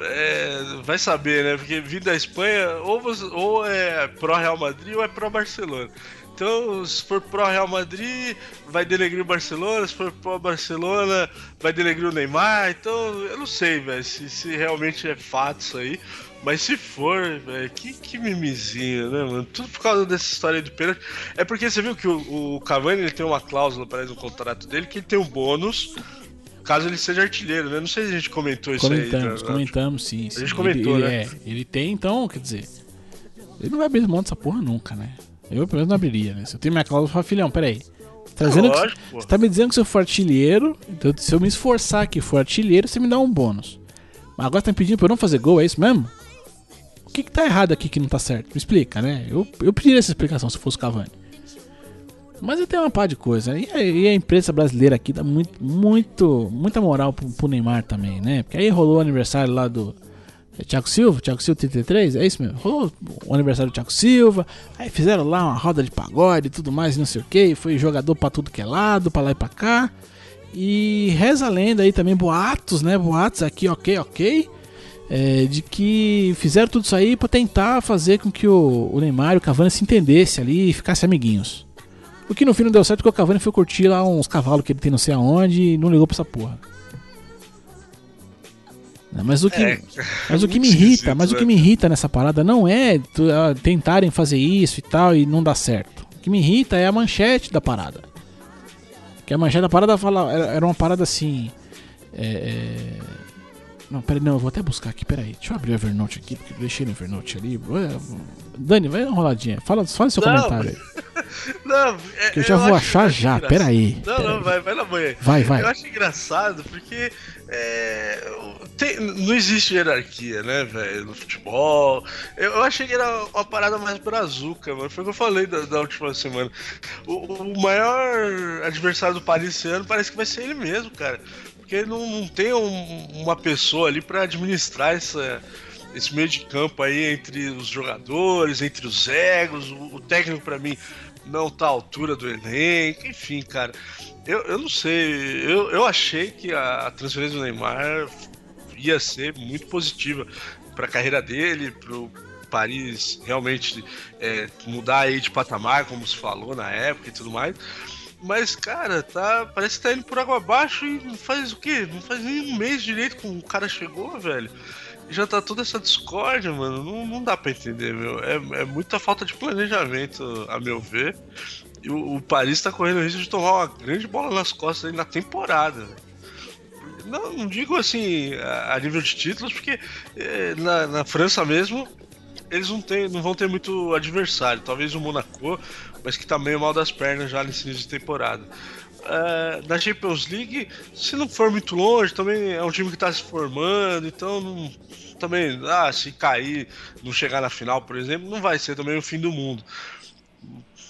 É, vai saber, né? Porque vindo da Espanha, ou, você, ou é pró-Real Madrid ou é pró-Barcelona. Então, se for pró-Real Madrid, vai denegrir o Barcelona. Se for pró-Barcelona, vai denegrir o Neymar. Então, eu não sei, velho, se, se realmente é fato isso aí. Mas se for, velho, que, que mimizinho, né, mano? Tudo por causa dessa história de pênalti. É porque você viu que o, o Cavani ele tem uma cláusula, parece, no contrato dele, que ele tem um bônus caso ele seja artilheiro, né? Não sei se a gente comentou isso comentamos, aí. Comentamos, sim, sim. A gente comentou, ele, né? É, ele tem, então, quer dizer. Ele não vai abrir mão dessa porra nunca, né? Eu, pelo menos, não abriria, né? Se eu tenho minha cláusula, eu falo, filhão, peraí. Tá é lógico, que, você tá me dizendo que se eu for artilheiro, então se eu me esforçar aqui for artilheiro, você me dá um bônus. Mas agora tá me pedindo pra eu não fazer gol, é isso mesmo? Que, que tá errado aqui que não tá certo? Me explica, né? Eu, eu pediria essa explicação se fosse o Cavani. Mas tem uma par de coisa. Né? E a, e a, imprensa brasileira aqui dá muito, muito, muita moral pro, pro, Neymar também, né? Porque aí rolou o aniversário lá do é, Thiago Silva, Thiago Silva 33, é isso mesmo. Rolou o aniversário do Thiago Silva, aí fizeram lá uma roda de pagode e tudo mais, não sei o que. Foi jogador pra tudo que é lado, pra lá e pra cá. E reza a lenda aí também, boatos, né? Boatos aqui, ok, ok é, de que fizeram tudo isso aí para tentar fazer com que o, o Neymar e o Cavani se entendessem ali e ficassem amiguinhos. O que no fim não deu certo porque o Cavani foi curtir lá uns cavalos que ele tem não sei aonde e não ligou pra essa porra. Mas o que, é, mas o que [LAUGHS] me irrita, mas o que me né? irrita nessa parada não é tentarem fazer isso e tal e não dar certo. O que me irrita é a manchete da parada. Que a manchete da parada fala, era uma parada assim. É, é, não, peraí, não, eu vou até buscar aqui, peraí. Deixa eu abrir o Evernote aqui, porque deixei no Evernote ali. Dani, vai uma roladinha. Fala, fala seu não, comentário aí. [LAUGHS] Não, é, que eu já eu vou achar já, peraí. Não, pera não, vai, vai na banha. Vai, vai. Eu acho engraçado porque é, tem, não existe hierarquia, né, velho, no futebol. Eu, eu, achei que era uma parada mais brazuca, mano. Foi o que eu falei da, da última semana. O, o, maior adversário do Paris esse ano parece que vai ser ele mesmo, cara. Porque não, não tem um, uma pessoa ali para administrar essa, esse meio de campo aí entre os jogadores, entre os egos. O, o técnico, para mim, não tá à altura do elenco. Enfim, cara. Eu, eu não sei. Eu, eu achei que a, a transferência do Neymar ia ser muito positiva para a carreira dele, para o Paris realmente é, mudar aí de patamar, como se falou na época e tudo mais. Mas, cara, tá, parece que tá indo por água abaixo e não faz o quê? Não faz nem um mês direito que o cara chegou, velho. Já tá toda essa discórdia, mano. Não, não dá pra entender, meu. É, é muita falta de planejamento, a meu ver. E o, o Paris tá correndo risco de tomar uma grande bola nas costas aí na temporada, velho. Não, não digo assim a, nível de títulos, porque é, na, na França mesmo eles não, tem, não vão ter muito adversário. Talvez o Monaco, mas que tá meio mal das pernas já nesse início de temporada. Uh, na Champions League, se não for muito longe, também é um time que está se formando, então não, também, ah, se cair, não chegar na final, por exemplo, não vai ser também o fim do mundo.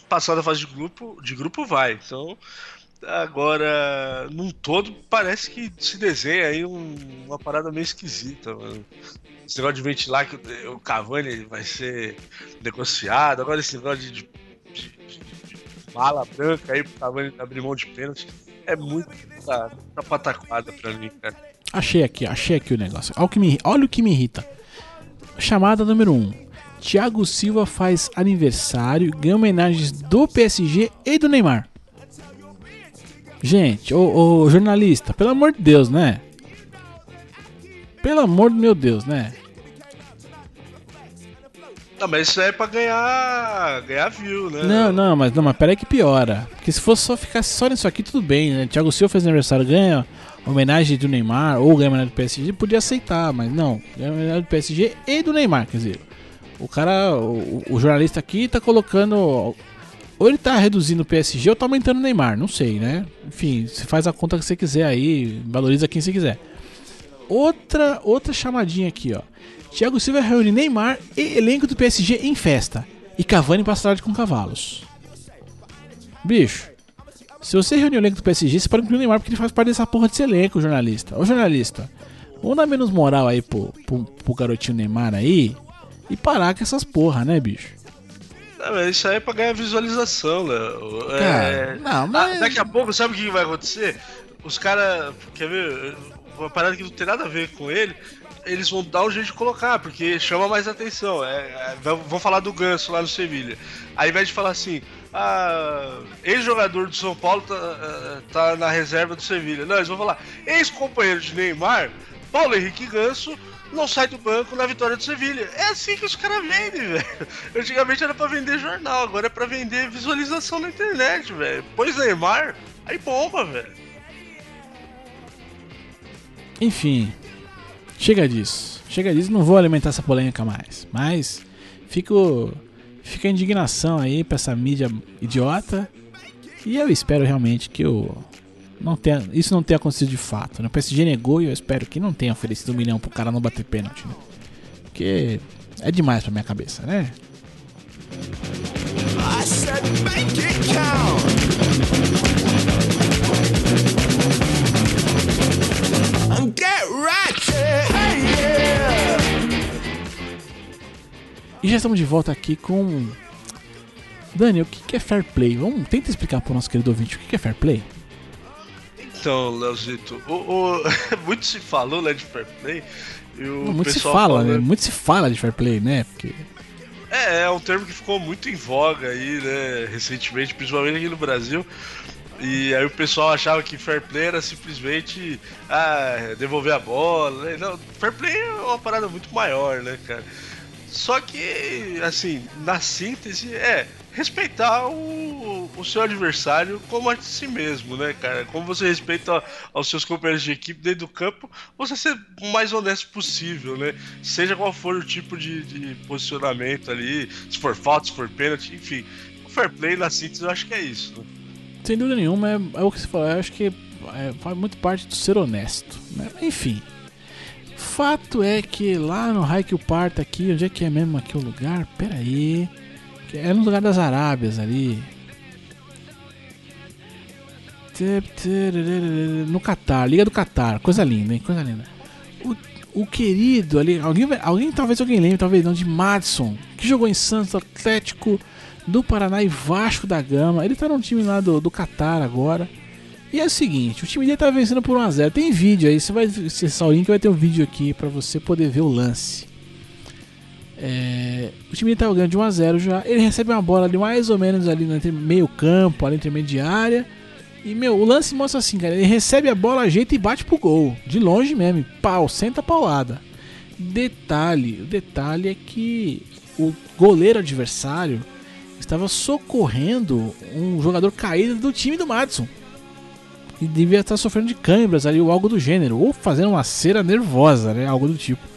Passada a fase de grupo, de grupo vai. Então, Agora, num todo, parece que se desenha aí um, uma parada meio esquisita, mano. Esse negócio de ventilar que o, Cavani vai ser negociado, agora esse negócio de, de, de, de mala branca aí pro Cavani abrir mão de pênalti, é muito tá, tá pataquada pra mim, cara. Achei aqui, achei aqui o negócio. Olha o que me, olha o que me irrita. Chamada número 1. Um. Thiago Silva faz aniversário, ganha homenagens do PSG e do Neymar. Gente, ô, ô, jornalista, pelo amor de Deus, né? Pelo amor do meu Deus, né? Não, mas isso é pra ganhar. ganhar view, né? Não, não, mas não, mas peraí que piora. Porque se fosse só ficar só nisso aqui, tudo bem, né? Thiago Silva fez aniversário, ganha homenagem do Neymar, ou ganha homenagem do PSG, podia aceitar, mas não. Ganha homenagem do PSG e do Neymar, quer dizer. O cara, o, o jornalista aqui tá colocando ou ele tá reduzindo o PSG ou tá aumentando o Neymar, não sei, né? Enfim, você faz a conta que você quiser aí, valoriza quem você quiser. Outra, outra chamadinha aqui, ó. Thiago Silva reúne Neymar e elenco do PSG em festa. E Cavani passa tarde com cavalos. Bicho, se você reunir o elenco do PSG, você pode incluir o Neymar porque ele faz parte dessa porra desse elenco, jornalista. Ô jornalista, vamos dar menos moral aí pro, pro, pro garotinho Neymar aí e parar com essas porra, né, bicho? Não, isso aí é pra ganhar visualização, Léo. É, não, ah, mas... Daqui a pouco, sabe o que vai acontecer? Os caras. Quer ver? Uma parada que não tem nada a ver com ele. Eles vão dar um jeito de colocar, porque chama mais atenção. É, é, vão falar do Ganso lá no Sevilha. Aí, ao invés de falar assim, ah, ex-jogador do São Paulo tá, é, tá na reserva do Sevilha. Não, eles vão falar, ex-companheiro de Neymar, Paulo Henrique Ganso não sai do banco na vitória do Sevilha. É assim que os caras vendem, velho. Antigamente era para vender jornal, agora é para vender visualização na internet, velho. Pois Neymar, aí bomba, velho. Enfim, chega disso. Chega disso, não vou alimentar essa polêmica mais. Mas fico fica a indignação aí pra essa mídia idiota. E eu espero realmente que o não tenha, isso não tenha acontecido de fato. Né? O PSG negou e eu espero que não tenha oferecido um milhão pro cara não bater pênalti. Né? Porque é demais pra minha cabeça, né? E já estamos de volta aqui com. Dani, o que é fair play? Vamos, tenta explicar pro nosso querido ouvinte o que é fair play. Então, Leozito, o, o, [LAUGHS] muito se falou né, de fair play. muito se fala, né? Muito se fala de fair play, né? Porque... É, é um termo que ficou muito em voga aí, né, recentemente, principalmente aqui no Brasil. E aí o pessoal achava que fair play era simplesmente ah, devolver a bola. Né? Não, fair play é uma parada muito maior, né, cara? Só que, assim, na síntese, é respeitar o, o seu adversário como a si mesmo, né, cara? Como você respeita aos seus companheiros de equipe dentro do campo, você ser o mais honesto possível, né? Seja qual for o tipo de, de posicionamento ali, se for falta, se for pênalti, enfim. O fair play, na síntese, eu acho que é isso, né? Sem dúvida nenhuma, é, é o que você falou, eu acho que é, faz muito parte do ser honesto, né? Enfim. fato é que lá no Haikyuu Parta aqui, onde é que é mesmo aqui o lugar? Pera aí. Que É no lugar das Arábias ali. No Catar, Liga do Catar, coisa linda, hein? Coisa linda. O, o querido ali, alguém, alguém talvez alguém lembre, talvez não, de Madison, que jogou em Santos Atlético do Paraná e Vasco da Gama. Ele tá num time lá do, do Catar agora. E é o seguinte, o time dele tá vencendo por 1x0. Tem vídeo aí, você vai acessar o link, vai ter um vídeo aqui pra você poder ver o lance. É, o time dele tá ganhando de 1x0 já. Ele recebe uma bola ali mais ou menos ali no meio campo, ali intermediária. E meu, o lance mostra assim, cara. Ele recebe a bola, ajeita e bate pro gol. De longe mesmo. Pau, senta a paulada. Detalhe, o detalhe é que o goleiro adversário estava socorrendo um jogador caído do time do Madison. E devia estar sofrendo de câimbras ali ou algo do gênero. Ou fazendo uma cera nervosa, né? Algo do tipo.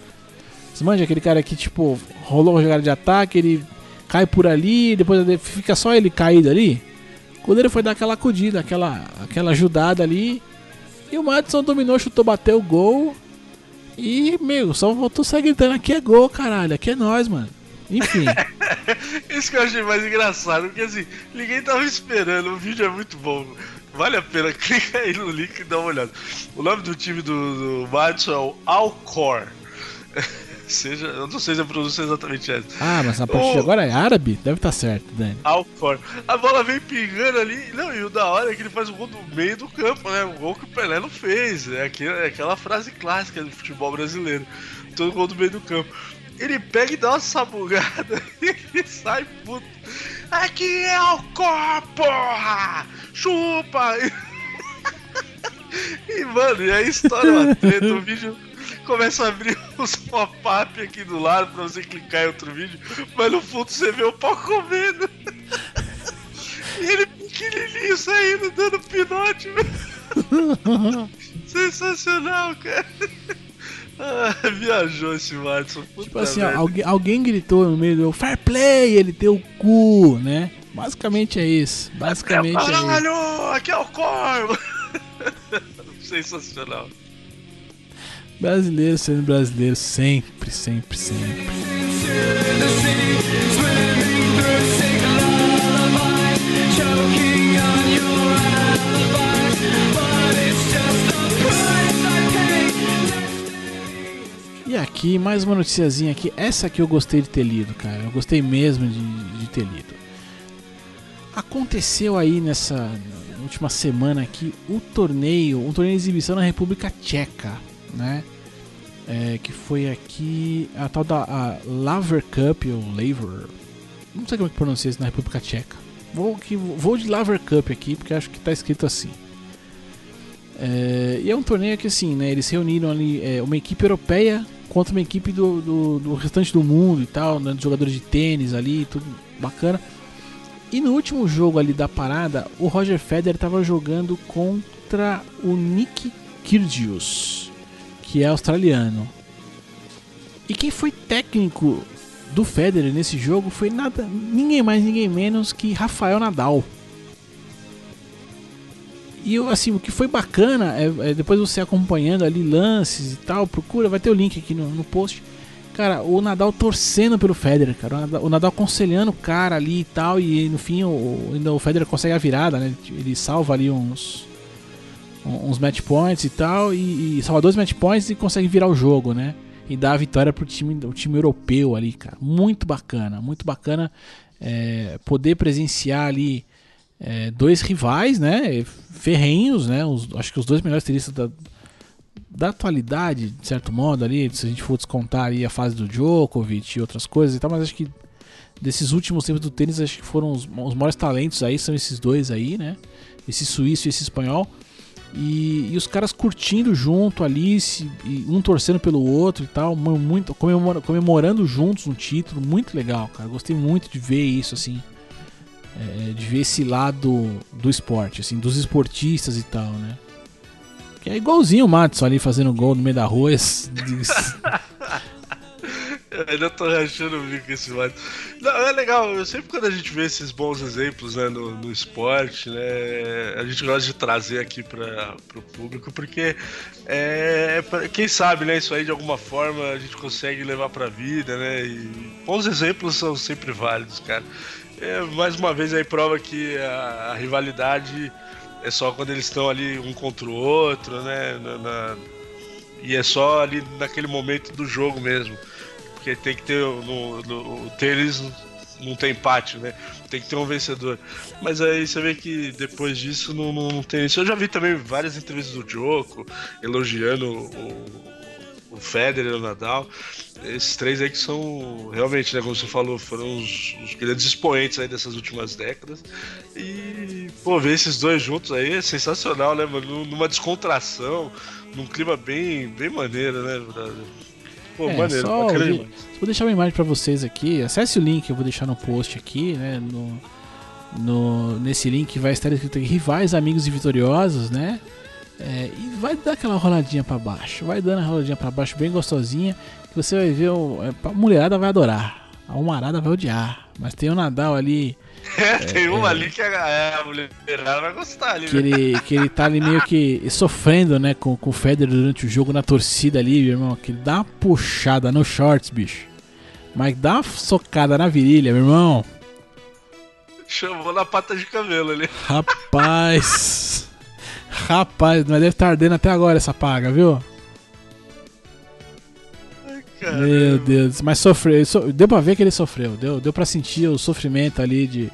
Você manja aquele cara que, tipo, rolou uma jogada de ataque, ele cai por ali, depois fica só ele caído ali. O goleiro foi dar aquela acudida, aquela, aquela ajudada ali. E o Madison dominou, chutou, bateu o gol. E, meu, só voltou só gritando: aqui é gol, caralho, aqui é nós, mano. Enfim. [LAUGHS] Isso que eu achei mais engraçado, porque assim, ninguém tava esperando, o vídeo é muito bom. Vale a pena, [LAUGHS] clica aí no link e dá uma olhada. O nome do time do, do Madison é o Alcor. [LAUGHS] Seja, eu não sei se a pronúncia é exatamente essa. ah, mas a partir de Ô. agora é árabe? Deve estar certo, Dani. Alcor. A bola vem pingando ali. Não, e o da hora é que ele faz o gol do meio do campo, né? O gol que o Pelé não fez. É aquela, é aquela frase clássica do futebol brasileiro. Todo gol do meio do campo. Ele pega e dá uma sabugada [LAUGHS] e ele sai puto. Aqui é Alcor, porra! Chupa! [LAUGHS] E, mano, e aí estoura uma treta, o vídeo começa a abrir [LAUGHS] uns pop-up aqui do lado pra você clicar em outro vídeo, mas no fundo você vê o pau comendo. E ele pequenininho saindo, dando pinote, velho. [LAUGHS] Sensacional, cara. Ah, viajou esse Watson. Tipo assim, ó, alguém, alguém gritou no meio do Fair Play, ele tem o cu, né? Basicamente é isso. Basicamente é isso. Caralho, aqui é o corvo. [LAUGHS] Sensacional. Brasileiro sendo brasileiro sempre, sempre, sempre. E aqui, mais uma noticiazinha aqui. Essa aqui eu gostei de ter lido, cara. Eu gostei mesmo de, de ter lido. Aconteceu aí nessa última semana aqui o torneio, um torneio de exibição na República Tcheca, né? É, que foi aqui a tal da a Laver Cup ou Laver. Não sei como é que pronuncia isso na República Tcheca. Vou, que, vou de Laver Cup aqui porque acho que tá escrito assim. É, e é um torneio que assim, né? Eles reuniram ali é, uma equipe europeia contra uma equipe do, do, do restante do mundo e tal, né, jogadores de tênis ali, tudo bacana. E no último jogo ali da parada, o Roger Federer estava jogando contra o Nick Kyrgios, que é australiano. E quem foi técnico do Federer nesse jogo foi nada, ninguém mais, ninguém menos que Rafael Nadal. E eu, assim, o que foi bacana é, é depois você acompanhando ali lances e tal, procura, vai ter o link aqui no, no post. Cara, o Nadal torcendo pelo Federer, cara. O Nadal, o Nadal aconselhando o cara ali e tal. E no fim o, ainda o Federer consegue a virada, né? Ele salva ali uns, uns match points e tal. E, e salva dois match points e consegue virar o jogo, né? E dá a vitória pro time, o time europeu ali, cara. Muito bacana, muito bacana é, poder presenciar ali é, dois rivais, né? Ferrenhos, né? Os, acho que os dois melhores tenistas da, da atualidade, de certo modo, ali, se a gente for descontar ali a fase do Djokovic e outras coisas e tal, mas acho que desses últimos tempos do tênis, acho que foram os, os maiores talentos aí, são esses dois aí, né? Esse suíço e esse espanhol. E, e os caras curtindo junto ali, se, um torcendo pelo outro e tal, muito, comemora, comemorando juntos um título, muito legal, cara. Gostei muito de ver isso, assim. É, de ver esse lado do esporte, assim, dos esportistas e tal, né? Que é igualzinho o Matson ali fazendo gol no meio da rua. [LAUGHS] [LAUGHS] esse- ainda tô rachando o bico esse mais. Não, é legal, eu sempre quando a gente vê esses bons exemplos né, no, no esporte, né, a gente gosta de trazer aqui para o público, porque é, quem sabe, né, isso aí de alguma forma a gente consegue levar pra vida, né? E bons exemplos são sempre válidos, cara. É, mais uma vez aí prova que a, a rivalidade é só quando eles estão ali um contra o outro, né? Na, na, e é só ali naquele momento do jogo mesmo. Porque tem que ter no, no, o tênis não tem empate, né? Tem que ter um vencedor. Mas aí você vê que depois disso não, não, não tem isso. Eu já vi também várias entrevistas do Joko elogiando o, o Federer o Nadal. Esses três aí que são realmente, né, como você falou, foram os, os grandes expoentes aí dessas últimas décadas. E, pô, ver esses dois juntos aí é sensacional, né, mano? Numa descontração, num clima bem, bem maneiro, né? Pô, É, maneiro, só bacana. Vou deixar uma imagem pra vocês aqui. Acesse o link, eu vou deixar no post aqui, né? No, no- nesse link vai estar escrito aqui rivais, amigos e vitoriosos, né? É, e vai dar aquela roladinha pra baixo. Vai dando a roladinha pra baixo bem gostosinha. Que você vai ver. O, é, a mulherada vai adorar. A humarada vai odiar. Mas tem o Nadal ali. [LAUGHS] É, tem uma ali que a, é, a mulherada vai gostar ali, que né? ele, que ele tá ali meio que sofrendo, né, com, com o Federer durante o jogo na torcida ali, meu irmão. Que ele dá uma puxada no shorts, bicho. Mas dá uma socada na virilha, meu irmão. Chamou na pata de camelo ali. Rapaz. [LAUGHS] Rapaz, mas deve estar ardendo até agora essa paga, viu? Cara, Meu Deus. Mas sofreu. so- Deu pra ver que ele sofreu. Deu, deu pra sentir o sofrimento ali de,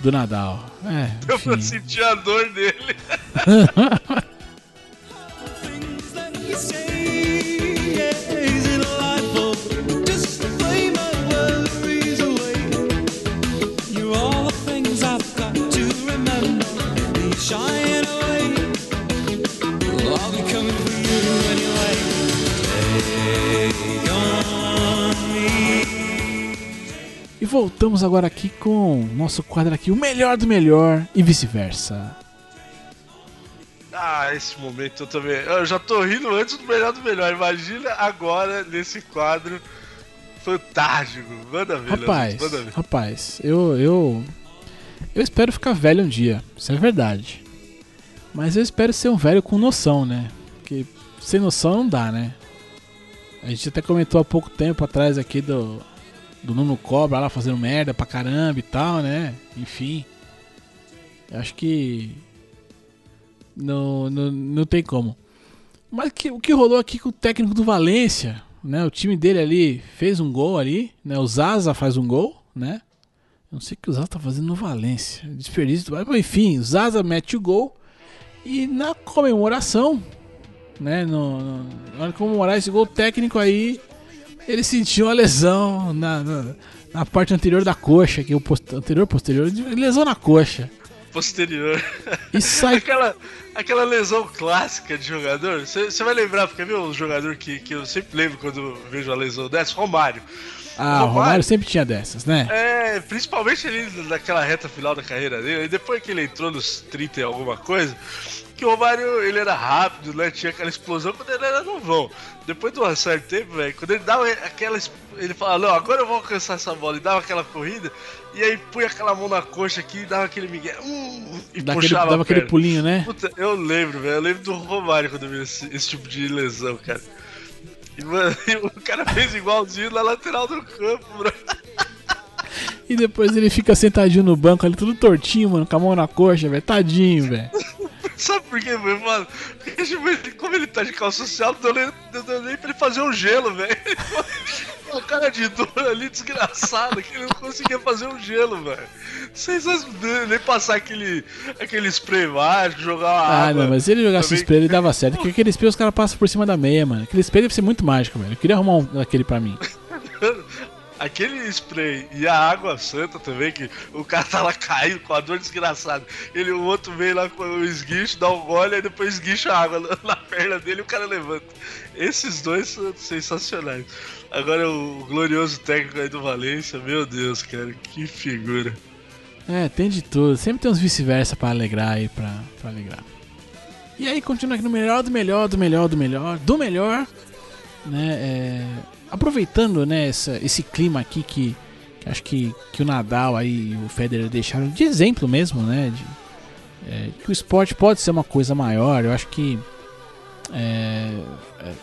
do Nadal. É, eu vou enfim. sentir a dor dele. [LAUGHS] E voltamos agora aqui com nosso quadro aqui, o melhor do melhor e vice-versa. Ah, esse momento eu também. Eu já tô rindo antes do melhor do melhor. Imagina agora nesse quadro fantástico. Manda ver, Rapaz, manda ver. rapaz, eu, eu. Eu espero ficar velho um dia, isso é verdade. Mas eu espero ser um velho com noção, né? Porque sem noção não dá, né? A gente até comentou há pouco tempo atrás aqui do. Do Nuno Cobra lá fazendo merda pra caramba e tal, né? Enfim. Acho que. Não, não, não tem como. Mas que, o que rolou aqui com o técnico do Valência, né? O time dele ali fez um gol ali, né? O Zaza faz um gol, né? Não sei o que o Zaza tá fazendo no Valência. Desperdício. Mas enfim, o Zaza mete o gol. E na comemoração, né? No, no, na hora de comemorar esse gol técnico aí, ele sentiu uma lesão na, na, na parte anterior da coxa, que é o post, anterior posterior, lesão na coxa. Posterior. E sai [LAUGHS] Aquela, aquela lesão clássica de jogador. Você vai lembrar, porque viu um jogador que, que eu sempre lembro quando vejo a lesão dessa? Romário. Ah, o Romário sempre tinha dessas, né? É, principalmente ali naquela reta final da carreira dele, e depois que ele entrou nos 30 e alguma coisa, que o Romário ele era rápido, né? Tinha aquela explosão quando ele era novão. Depois de um certo tempo, velho, quando ele dava aquela. Ele falava, não, agora eu vou alcançar essa bola, e dava aquela corrida, e aí punha aquela mão na coxa aqui e dava aquele migué, hum, e puxava dava aquele pulinho, né? Puta, eu lembro, velho. Eu lembro do Romário quando eu vi esse, esse tipo de lesão, cara. E, mano, [LAUGHS] o cara fez igualzinho na lateral do campo, bro. E depois ele fica sentadinho no banco ali, tudo tortinho, mano, com a mão na coxa, velho. Tadinho, velho. Sabe por quê, meu mano? [LAUGHS] Porque, tipo, como ele tá de calça social, não deu nem, não deu nem pra ele fazer um gelo, velho. [LAUGHS] Uma cara de dor ali desgraçada que ele não conseguia fazer um gelo, velho. Sensacional. Nem passar aquele, aquele spray mágico, jogar uma Ah, água. não, mas se ele jogasse também- spray, ele dava certo. Porque aquele spray os caras passam por cima da meia, mano. Aquele spray deve ser muito mágico, velho. Eu queria arrumar um daquele pra mim. [LAUGHS] Aquele spray e a água santa também, que o cara tá lá caído com a dor desgraçada. Ele, o outro vem lá com o esguicho, dá um gole, e depois esguicha a água na, na perna dele e o cara levanta. Esses dois são sensacionais. Agora o glorioso técnico aí do Valência, meu Deus, cara, que figura. É, tem de tudo. Sempre tem uns vice-versa pra alegrar aí, pra, pra alegrar. E aí, continua aqui no melhor do melhor, do melhor, do melhor, do melhor. né, é, aproveitando né, essa, esse clima aqui que, que acho que, que o Nadal aí e o Federer deixaram de exemplo mesmo, né, de, é, que o esporte pode ser uma coisa maior. Eu acho que é,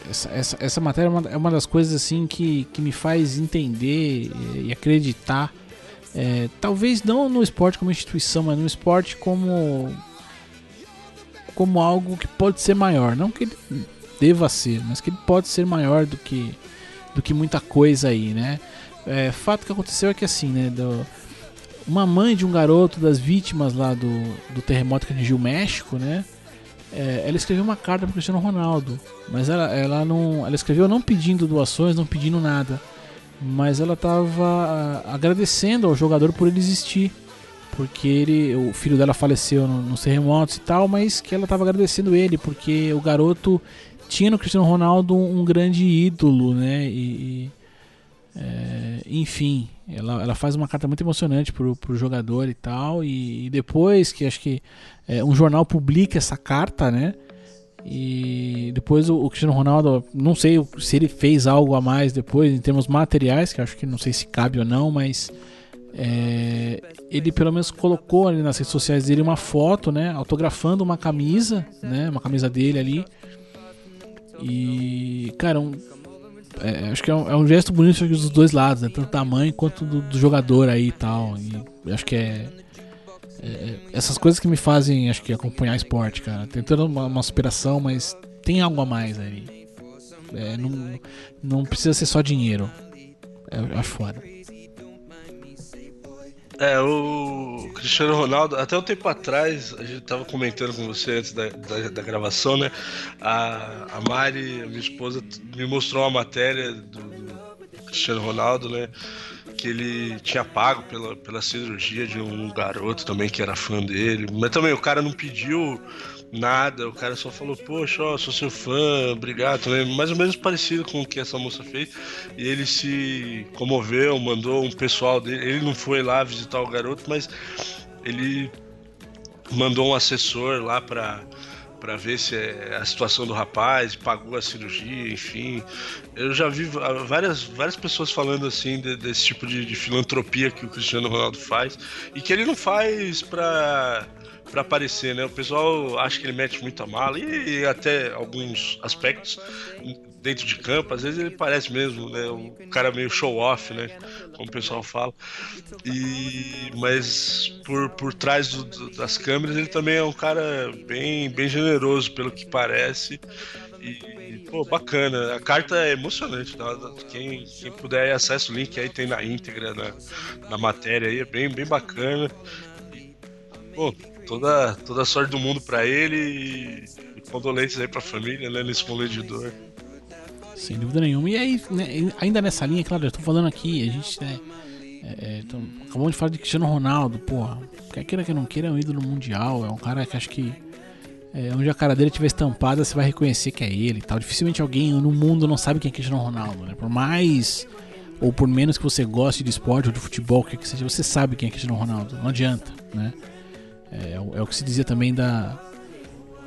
essa, essa, essa matéria é uma, é uma das coisas assim que, que me faz entender e acreditar. é, talvez não no esporte como instituição, mas no esporte como como algo que pode ser maior, não que ele deva ser, mas que ele pode ser maior do que do que muita coisa aí, né? É, fato que aconteceu é que assim, né, do- uma mãe de um garoto das vítimas lá do, do terremoto que atingiu o México, né? é, ela escreveu uma carta pro Cristiano Ronaldo, mas ela, ela não, ela escreveu não pedindo doações, não pedindo nada, mas ela estava agradecendo ao jogador por ele existir, porque ele, o filho dela faleceu no- nos terremotos e tal, mas que ela estava agradecendo ele porque o garoto tinha no Cristiano Ronaldo um grande ídolo, né? E, e, é, enfim, ela, ela faz uma carta muito emocionante pro, pro jogador e tal. E, e depois que acho que é, um jornal publica essa carta, né? E depois o, o Cristiano Ronaldo, não sei se ele fez algo a mais depois em termos materiais, que acho que não sei se cabe ou não, mas é, ele pelo menos colocou ali nas redes sociais dele uma foto, né? Autografando uma camisa, né? Uma camisa dele ali. E, cara, um, é, acho que é um, é um gesto bonito dos dois lados, né? Tanto da mãe quanto do, do jogador aí e tal. E acho que é, é, Essas coisas que me fazem, acho que, acompanhar esporte, cara. Tentando uma, uma superação, mas tem algo a mais aí. É, não, não precisa ser só dinheiro. É, eu acho foda. É, o Cristiano Ronaldo, até um tempo atrás, a gente tava comentando com você antes da, da, da gravação, né? A, a Mari, a minha esposa, me mostrou uma matéria do, do Cristiano Ronaldo, né? Que ele tinha pago pela, pela cirurgia de um garoto também que era fã dele. Mas também o cara não pediu nada, o cara só falou, poxa, ó, sou seu fã, obrigado. Também, mais ou menos parecido com o que essa moça fez. E ele se comoveu, mandou um pessoal dele. Ele não foi lá visitar o garoto, mas ele mandou um assessor lá pra, pra ver se é a situação do rapaz, pagou a cirurgia, enfim. Eu já vi várias, várias pessoas falando assim de- desse tipo de, de filantropia que o Cristiano Ronaldo faz e que ele não faz pra para aparecer, né? O pessoal acha que ele mete muita mala e, e até alguns aspectos dentro de campo, às vezes ele parece mesmo, né? Um cara meio show off, né? Como o pessoal fala. E mas por, por trás do- das câmeras ele também é um cara bem bem generoso pelo que parece. E, pô, bacana. A carta é emocionante. Tá? Quem, quem puder acessa o link aí, tem na íntegra, na, na matéria aí. É bem, bem bacana. E, pô, toda, toda a sorte do mundo pra ele e, e condolências aí pra família, né? Nesse momento de dor. Sem dúvida nenhuma. E aí, né, ainda nessa linha, claro, eu tô falando aqui, a gente, né, é, é, tamo- acabamos de falar de Cristiano Ronaldo, porra, quer queira que não queira, é um ídolo mundial, é um cara que acho que é, onde a cara dele estiver estampada, você vai reconhecer que é ele e tal. Dificilmente alguém no mundo não sabe quem é Cristiano Ronaldo, né? Por mais ou por menos que você goste de esporte ou de futebol, que que seja, você sabe quem é Cristiano Ronaldo. Não adianta, né? É, o- é o que se dizia também da,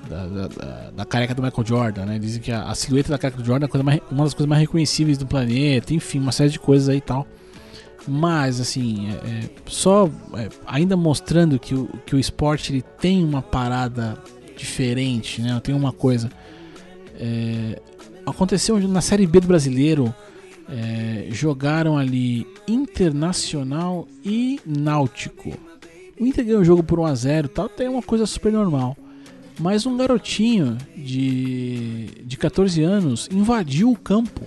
da, da- da- careca do Michael Jordan, né? Dizem que a, a silhueta da careca do Jordan é mais- uma das coisas mais reconhecíveis do planeta, enfim, uma série de coisas aí e tal. Mas, assim, é- é, só é, ainda mostrando que o, que o esporte ele tem uma parada diferente, né? Tem uma coisa. É, aconteceu na Série B do Brasileiro, é, jogaram ali Internacional e Náutico. O Inter ganhou o jogo por 1x0 tal, tem uma coisa super normal. Mas um garotinho de, de 14 anos invadiu o campo.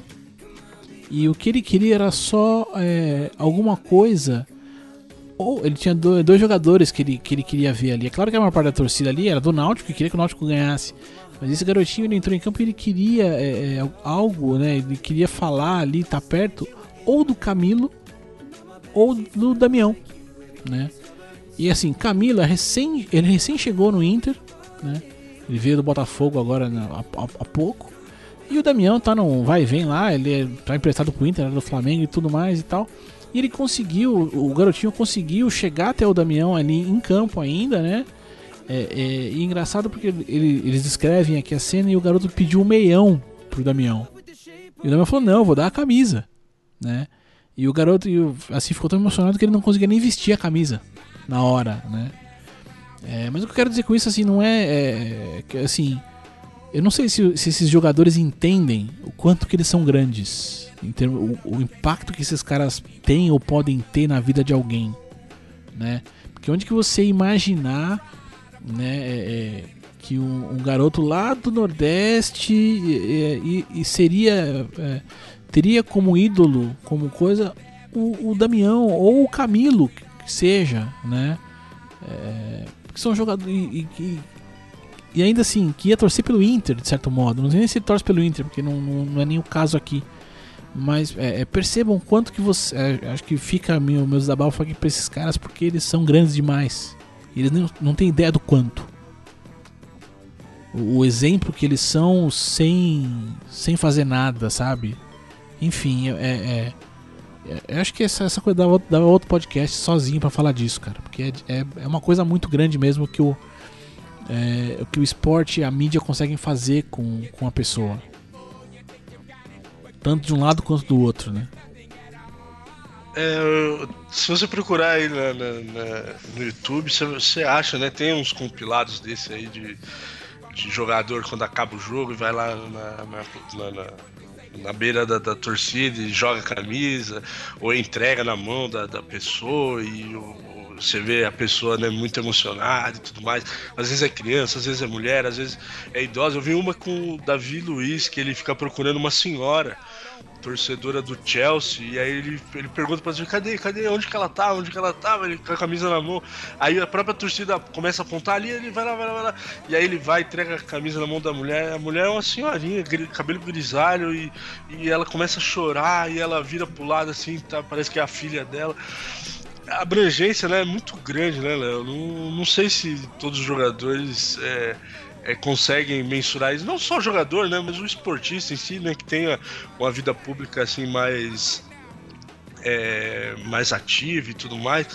E o que ele queria era só é, alguma coisa. Ou ele tinha do- dois jogadores que ele, que ele queria ver ali. É claro que a maior parte da torcida ali era do Náutico, que queria que o Náutico ganhasse. Mas esse garotinho ele entrou em campo e ele queria é, é, algo, né? Ele queria falar ali, estar perto, ou do Camilo, ou do Damião, né? E assim, Camilo é recém, ele recém chegou no Inter, né? Ele veio do Botafogo agora né, há, pouco. E o Damião tá no vai e vem lá, ele é, tá emprestado pro Inter, era do Flamengo e tudo mais e tal. E ele conseguiu, o garotinho conseguiu chegar até o Damião ali em campo ainda, né? É, é, e engraçado porque ele- eles descrevem aqui a cena e o garoto pediu um meião pro Damião. E o Damião falou: não, vou dar a camisa, né? E o garoto, assim, ficou tão emocionado que ele não conseguia nem vestir a camisa na hora, né? É, mas o que eu quero dizer com isso, assim, não é, é, assim, eu não sei se, se esses jogadores entendem o quanto que eles são grandes, em termo, o, o impacto que esses caras têm ou podem ter na vida de alguém, né? Porque onde que você imaginar, né, é, é, que um, um garoto lá do Nordeste é, e, e seria é, teria como ídolo, como coisa, o, o Damião ou o Camilo, que seja, né? É, são jogadores. E, e- e ainda assim, que ia torcer pelo Inter, de certo modo. Não sei nem se torce pelo Inter, porque não, não, não é nem o caso aqui. Mas é, é, percebam quanto que você. é, acho que fica meu, meus desabafos aqui pra esses caras, porque eles são grandes demais. Eles não, não têm ideia do quanto. O, o exemplo que eles são sem, sem fazer nada, sabe? Enfim, é. É- eu acho que essa, essa coisa dava, dava outro podcast sozinho pra falar disso, cara. Porque é, é, é uma coisa muito grande mesmo que o, é, que o esporte e a mídia conseguem fazer com, com a pessoa. Tanto de um lado quanto do outro, né? É, se você procurar aí na- na- na- no YouTube, você, você acha, né? Tem uns compilados desse aí de, de jogador quando acaba o jogo e vai lá na, na, beira da, da torcida e joga a camisa, ou entrega na mão da, da pessoa e você vê a pessoa né, muito emocionada e tudo mais. Às vezes é criança, às vezes é mulher, às vezes é idosa. Eu vi uma com o Davi Luiz, que ele fica procurando uma senhora torcedora do Chelsea, e aí ele, ele pergunta pra gente, cadê, cadê, onde que ela tá, onde que ela tava, ele com a camisa na mão, aí a própria torcida começa a apontar ali, ele vai lá, vai lá, vai lá, e aí ele vai, entrega a camisa na mão da mulher, a mulher é uma senhorinha, cabelo grisalho, e, e ela começa a chorar, e ela vira pro lado assim, tá, parece que é a filha dela, a abrangência né, é muito grande, né, Léo? Não, não sei se todos os jogadores é, é, conseguem mensurar isso. Não só o jogador, né? Mas o esportista em si, né? Que tenha uma vida pública assim mais. é, mais ativa e tudo mais.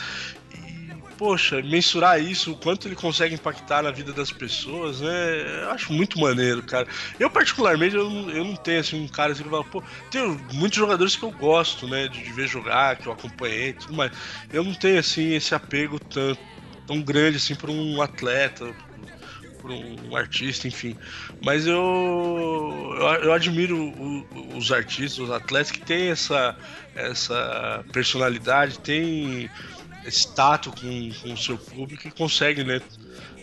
E, poxa, mensurar isso, o quanto ele consegue impactar na vida das pessoas, né? Eu acho muito maneiro, cara. Eu, particularmente, eu não, eu não tenho assim, um cara assim que fala, pô, tenho muitos jogadores que eu gosto, né? De, de ver jogar, que eu acompanhei e tudo mais. Eu não tenho assim esse apego tão, tão grande assim por um atleta, por um artista, enfim. Mas eu, eu, eu admiro o- os artistas, os atletas que têm essa, essa personalidade, têm esse tato com, o seu público e conseguem, né?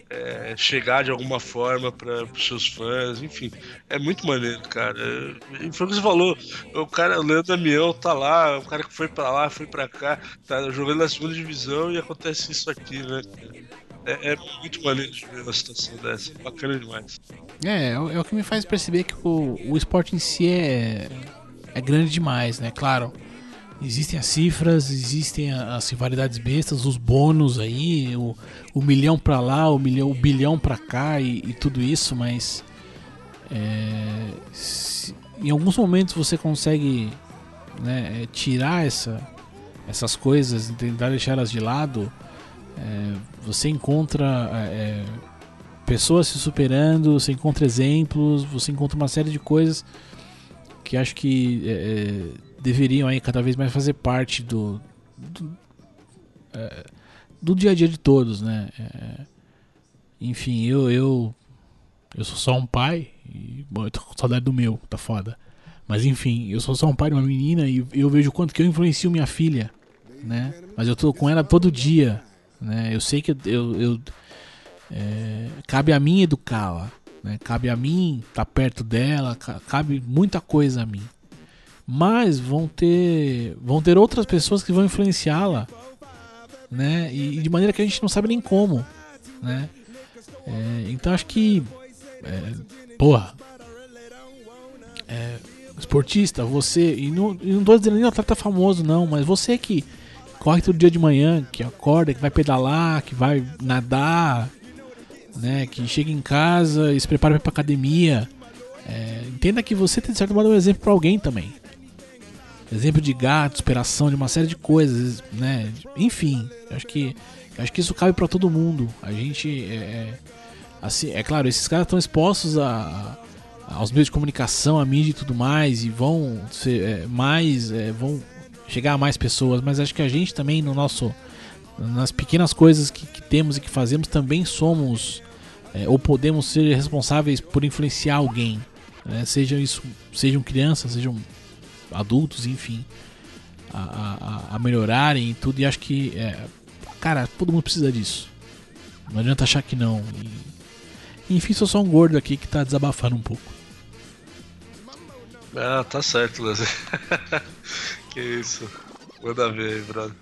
é, chegar de alguma forma para os seus fãs, enfim, é muito maneiro, cara. E foi o que você falou, o cara, o Leandro Damião tá lá, o cara que foi para lá, foi para cá, tá jogando na segunda divisão e acontece isso aqui, né? É, é muito de ver uma situação dessa, bacana demais. É, é o é o que me faz perceber que o, o esporte em si é, é grande demais, né? Claro, existem as cifras, existem as rivalidades bestas, os bônus aí, o, o milhão pra lá, o, milhão, o bilhão pra cá e, e tudo isso, mas é, se- em alguns momentos você consegue né, é, tirar essa, essas coisas tentar deixar elas de lado, é, você encontra é, pessoas se superando, você encontra exemplos, você encontra uma série de coisas que acho que é, é, deveriam aí cada vez mais fazer parte do do, é, do dia a dia de todos, né? É, enfim, eu, eu eu sou só um pai e bom, eu tô com saudade do meu, tá foda. Mas enfim, eu sou só um pai de uma menina e eu vejo o quanto que eu influencio minha filha, né? Mas eu tô com ela todo dia, né? Eu sei que eu, eu, é, cabe a mim educá-la, né? Cabe a mim estar perto dela, ca- cabe muita coisa a mim. Mas vão ter vão ter outras pessoas que vão influenciá-la, né? E, e de maneira que a gente não sabe nem como, né? É, então acho que é, porra, é, esportista, você e não, e não tô dizendo nem atleta famoso não, mas você que corre todo dia de manhã, que acorda, que vai pedalar, que vai nadar, né, que chega em casa e se prepara para academia, é, entenda que você tem de certo modo um exemplo para alguém também. Exemplo de gato, inspiração de uma série de coisas, né? Enfim, acho que acho que isso cabe para todo mundo. A gente é, é, assim, é claro, esses caras estão expostos a, aos meios de comunicação, a mídia e tudo mais, e vão ser é, mais. é, vão chegar a mais pessoas, mas acho que a gente também no nosso. nas pequenas coisas que, que temos e que fazemos também somos. é, ou podemos ser responsáveis por influenciar alguém. né? Sejam isso, sejam crianças, sejam adultos, enfim. A, a- a- melhorarem e tudo, e acho que. é, cara, todo mundo precisa disso. Não adianta achar que não. E, enfim, sou só um gordo aqui que tá desabafando um pouco. Ah, tá certo, Leslie. [LAUGHS] que isso. Manda ver aí, brother.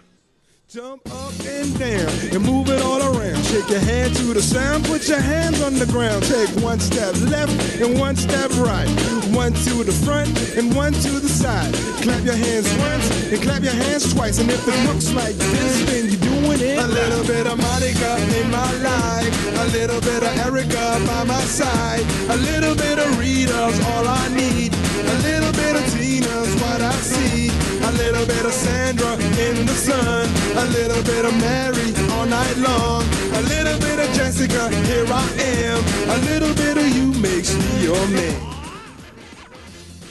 Jump up and down and move it all around. Shake your hand to the sound, put your hands on the ground. Take one step left and one step right. One to the front and one to the side. Clap your hands once and clap your hands twice. And if it looks like this, then you're it. A little bit of Monica in my life. A little bit of Erica by my side. A little bit of Rita's all I need. A little bit of Tina's what I see. A little bit of Sandra in the sun. A little bit of Mary all night long. A little bit of Jessica, here I am. A little bit of you makes me your man.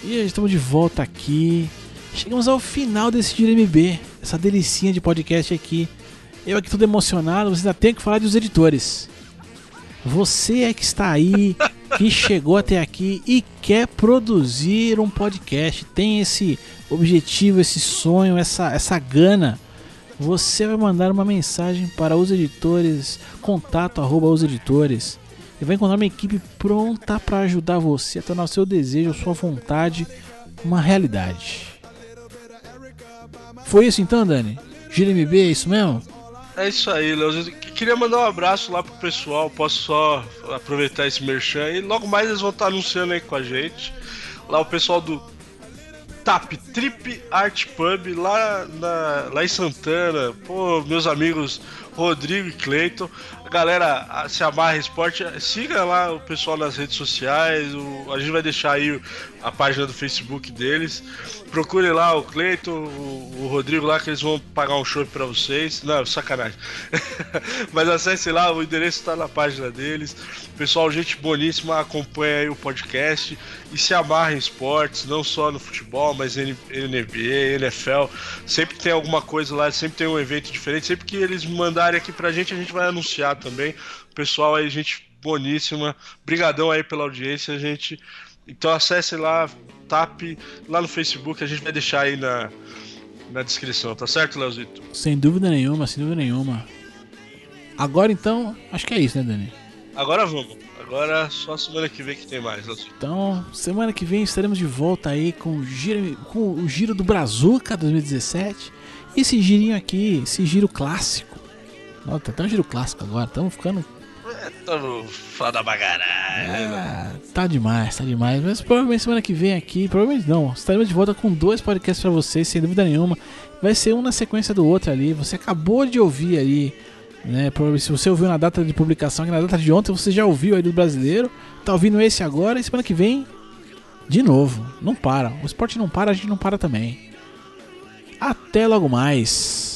E estamos de volta aqui. Chegamos ao final desse Giro MB, essa delicinha de podcast aqui. Eu aqui todo emocionado, você ainda tem que falar dos editores. Você é que está aí, que [LAUGHS] chegou até aqui e quer produzir um podcast, tem esse objetivo, esse sonho, essa, essa gana. Você vai mandar uma mensagem para os editores, contato arroba os editores, e vai encontrar uma equipe pronta para ajudar você a tornar o seu desejo, a sua vontade uma realidade. Foi isso então, Dani? Gira MB, é isso mesmo? É isso aí, Leozito. Queria mandar um abraço lá pro pessoal. Posso só aproveitar esse merchan e logo mais eles vão estar anunciando aí com a gente. Lá o pessoal do Tap Trip Art Pub lá, na, lá em Santana. Pô, meus amigos Rodrigo e Cleiton. A galera se amarra esporte. Siga lá o pessoal nas redes sociais. o- a gente vai deixar aí a página do Facebook deles. Procure lá o Cleiton, o, o Rodrigo lá, que eles vão pagar um show pra vocês. Não, sacanagem. [LAUGHS] Mas acesse lá, o endereço tá na página deles. Pessoal, gente boníssima, acompanha aí o podcast e se amarra em esportes, não só no futebol, mas NBA, NFL. Sempre tem alguma coisa lá, sempre tem um evento diferente. Sempre que eles mandarem aqui pra gente, a gente vai anunciar também. Pessoal aí, gente boníssima. Brigadão aí pela audiência, gente. Então acesse lá, tap lá no Facebook, a gente vai deixar aí na, na descrição, tá certo, Leozito? Sem dúvida nenhuma, sem dúvida nenhuma. Agora então, acho que é isso, né, Dani? Agora vamos. Agora só semana que vem que tem mais, Leozito. Então, semana que vem estaremos de volta aí com o giro, com o giro do Brazuca 2017. E esse girinho aqui, esse giro clássico. Nossa, tá até um giro clássico agora, estamos ficando. Tamo foda pra caralho. Ah, tá demais, tá demais. Mas provavelmente semana que vem aqui, provavelmente não, estaremos de volta com dois podcasts pra vocês, sem dúvida nenhuma. Vai ser um na sequência do outro ali. Você acabou de ouvir ali, né? Se você ouviu na data de publicação, que na data de ontem você já ouviu aí do brasileiro, tá ouvindo esse agora e semana que vem, de novo. Não para. O esporte não para, a gente não para também. Até logo mais.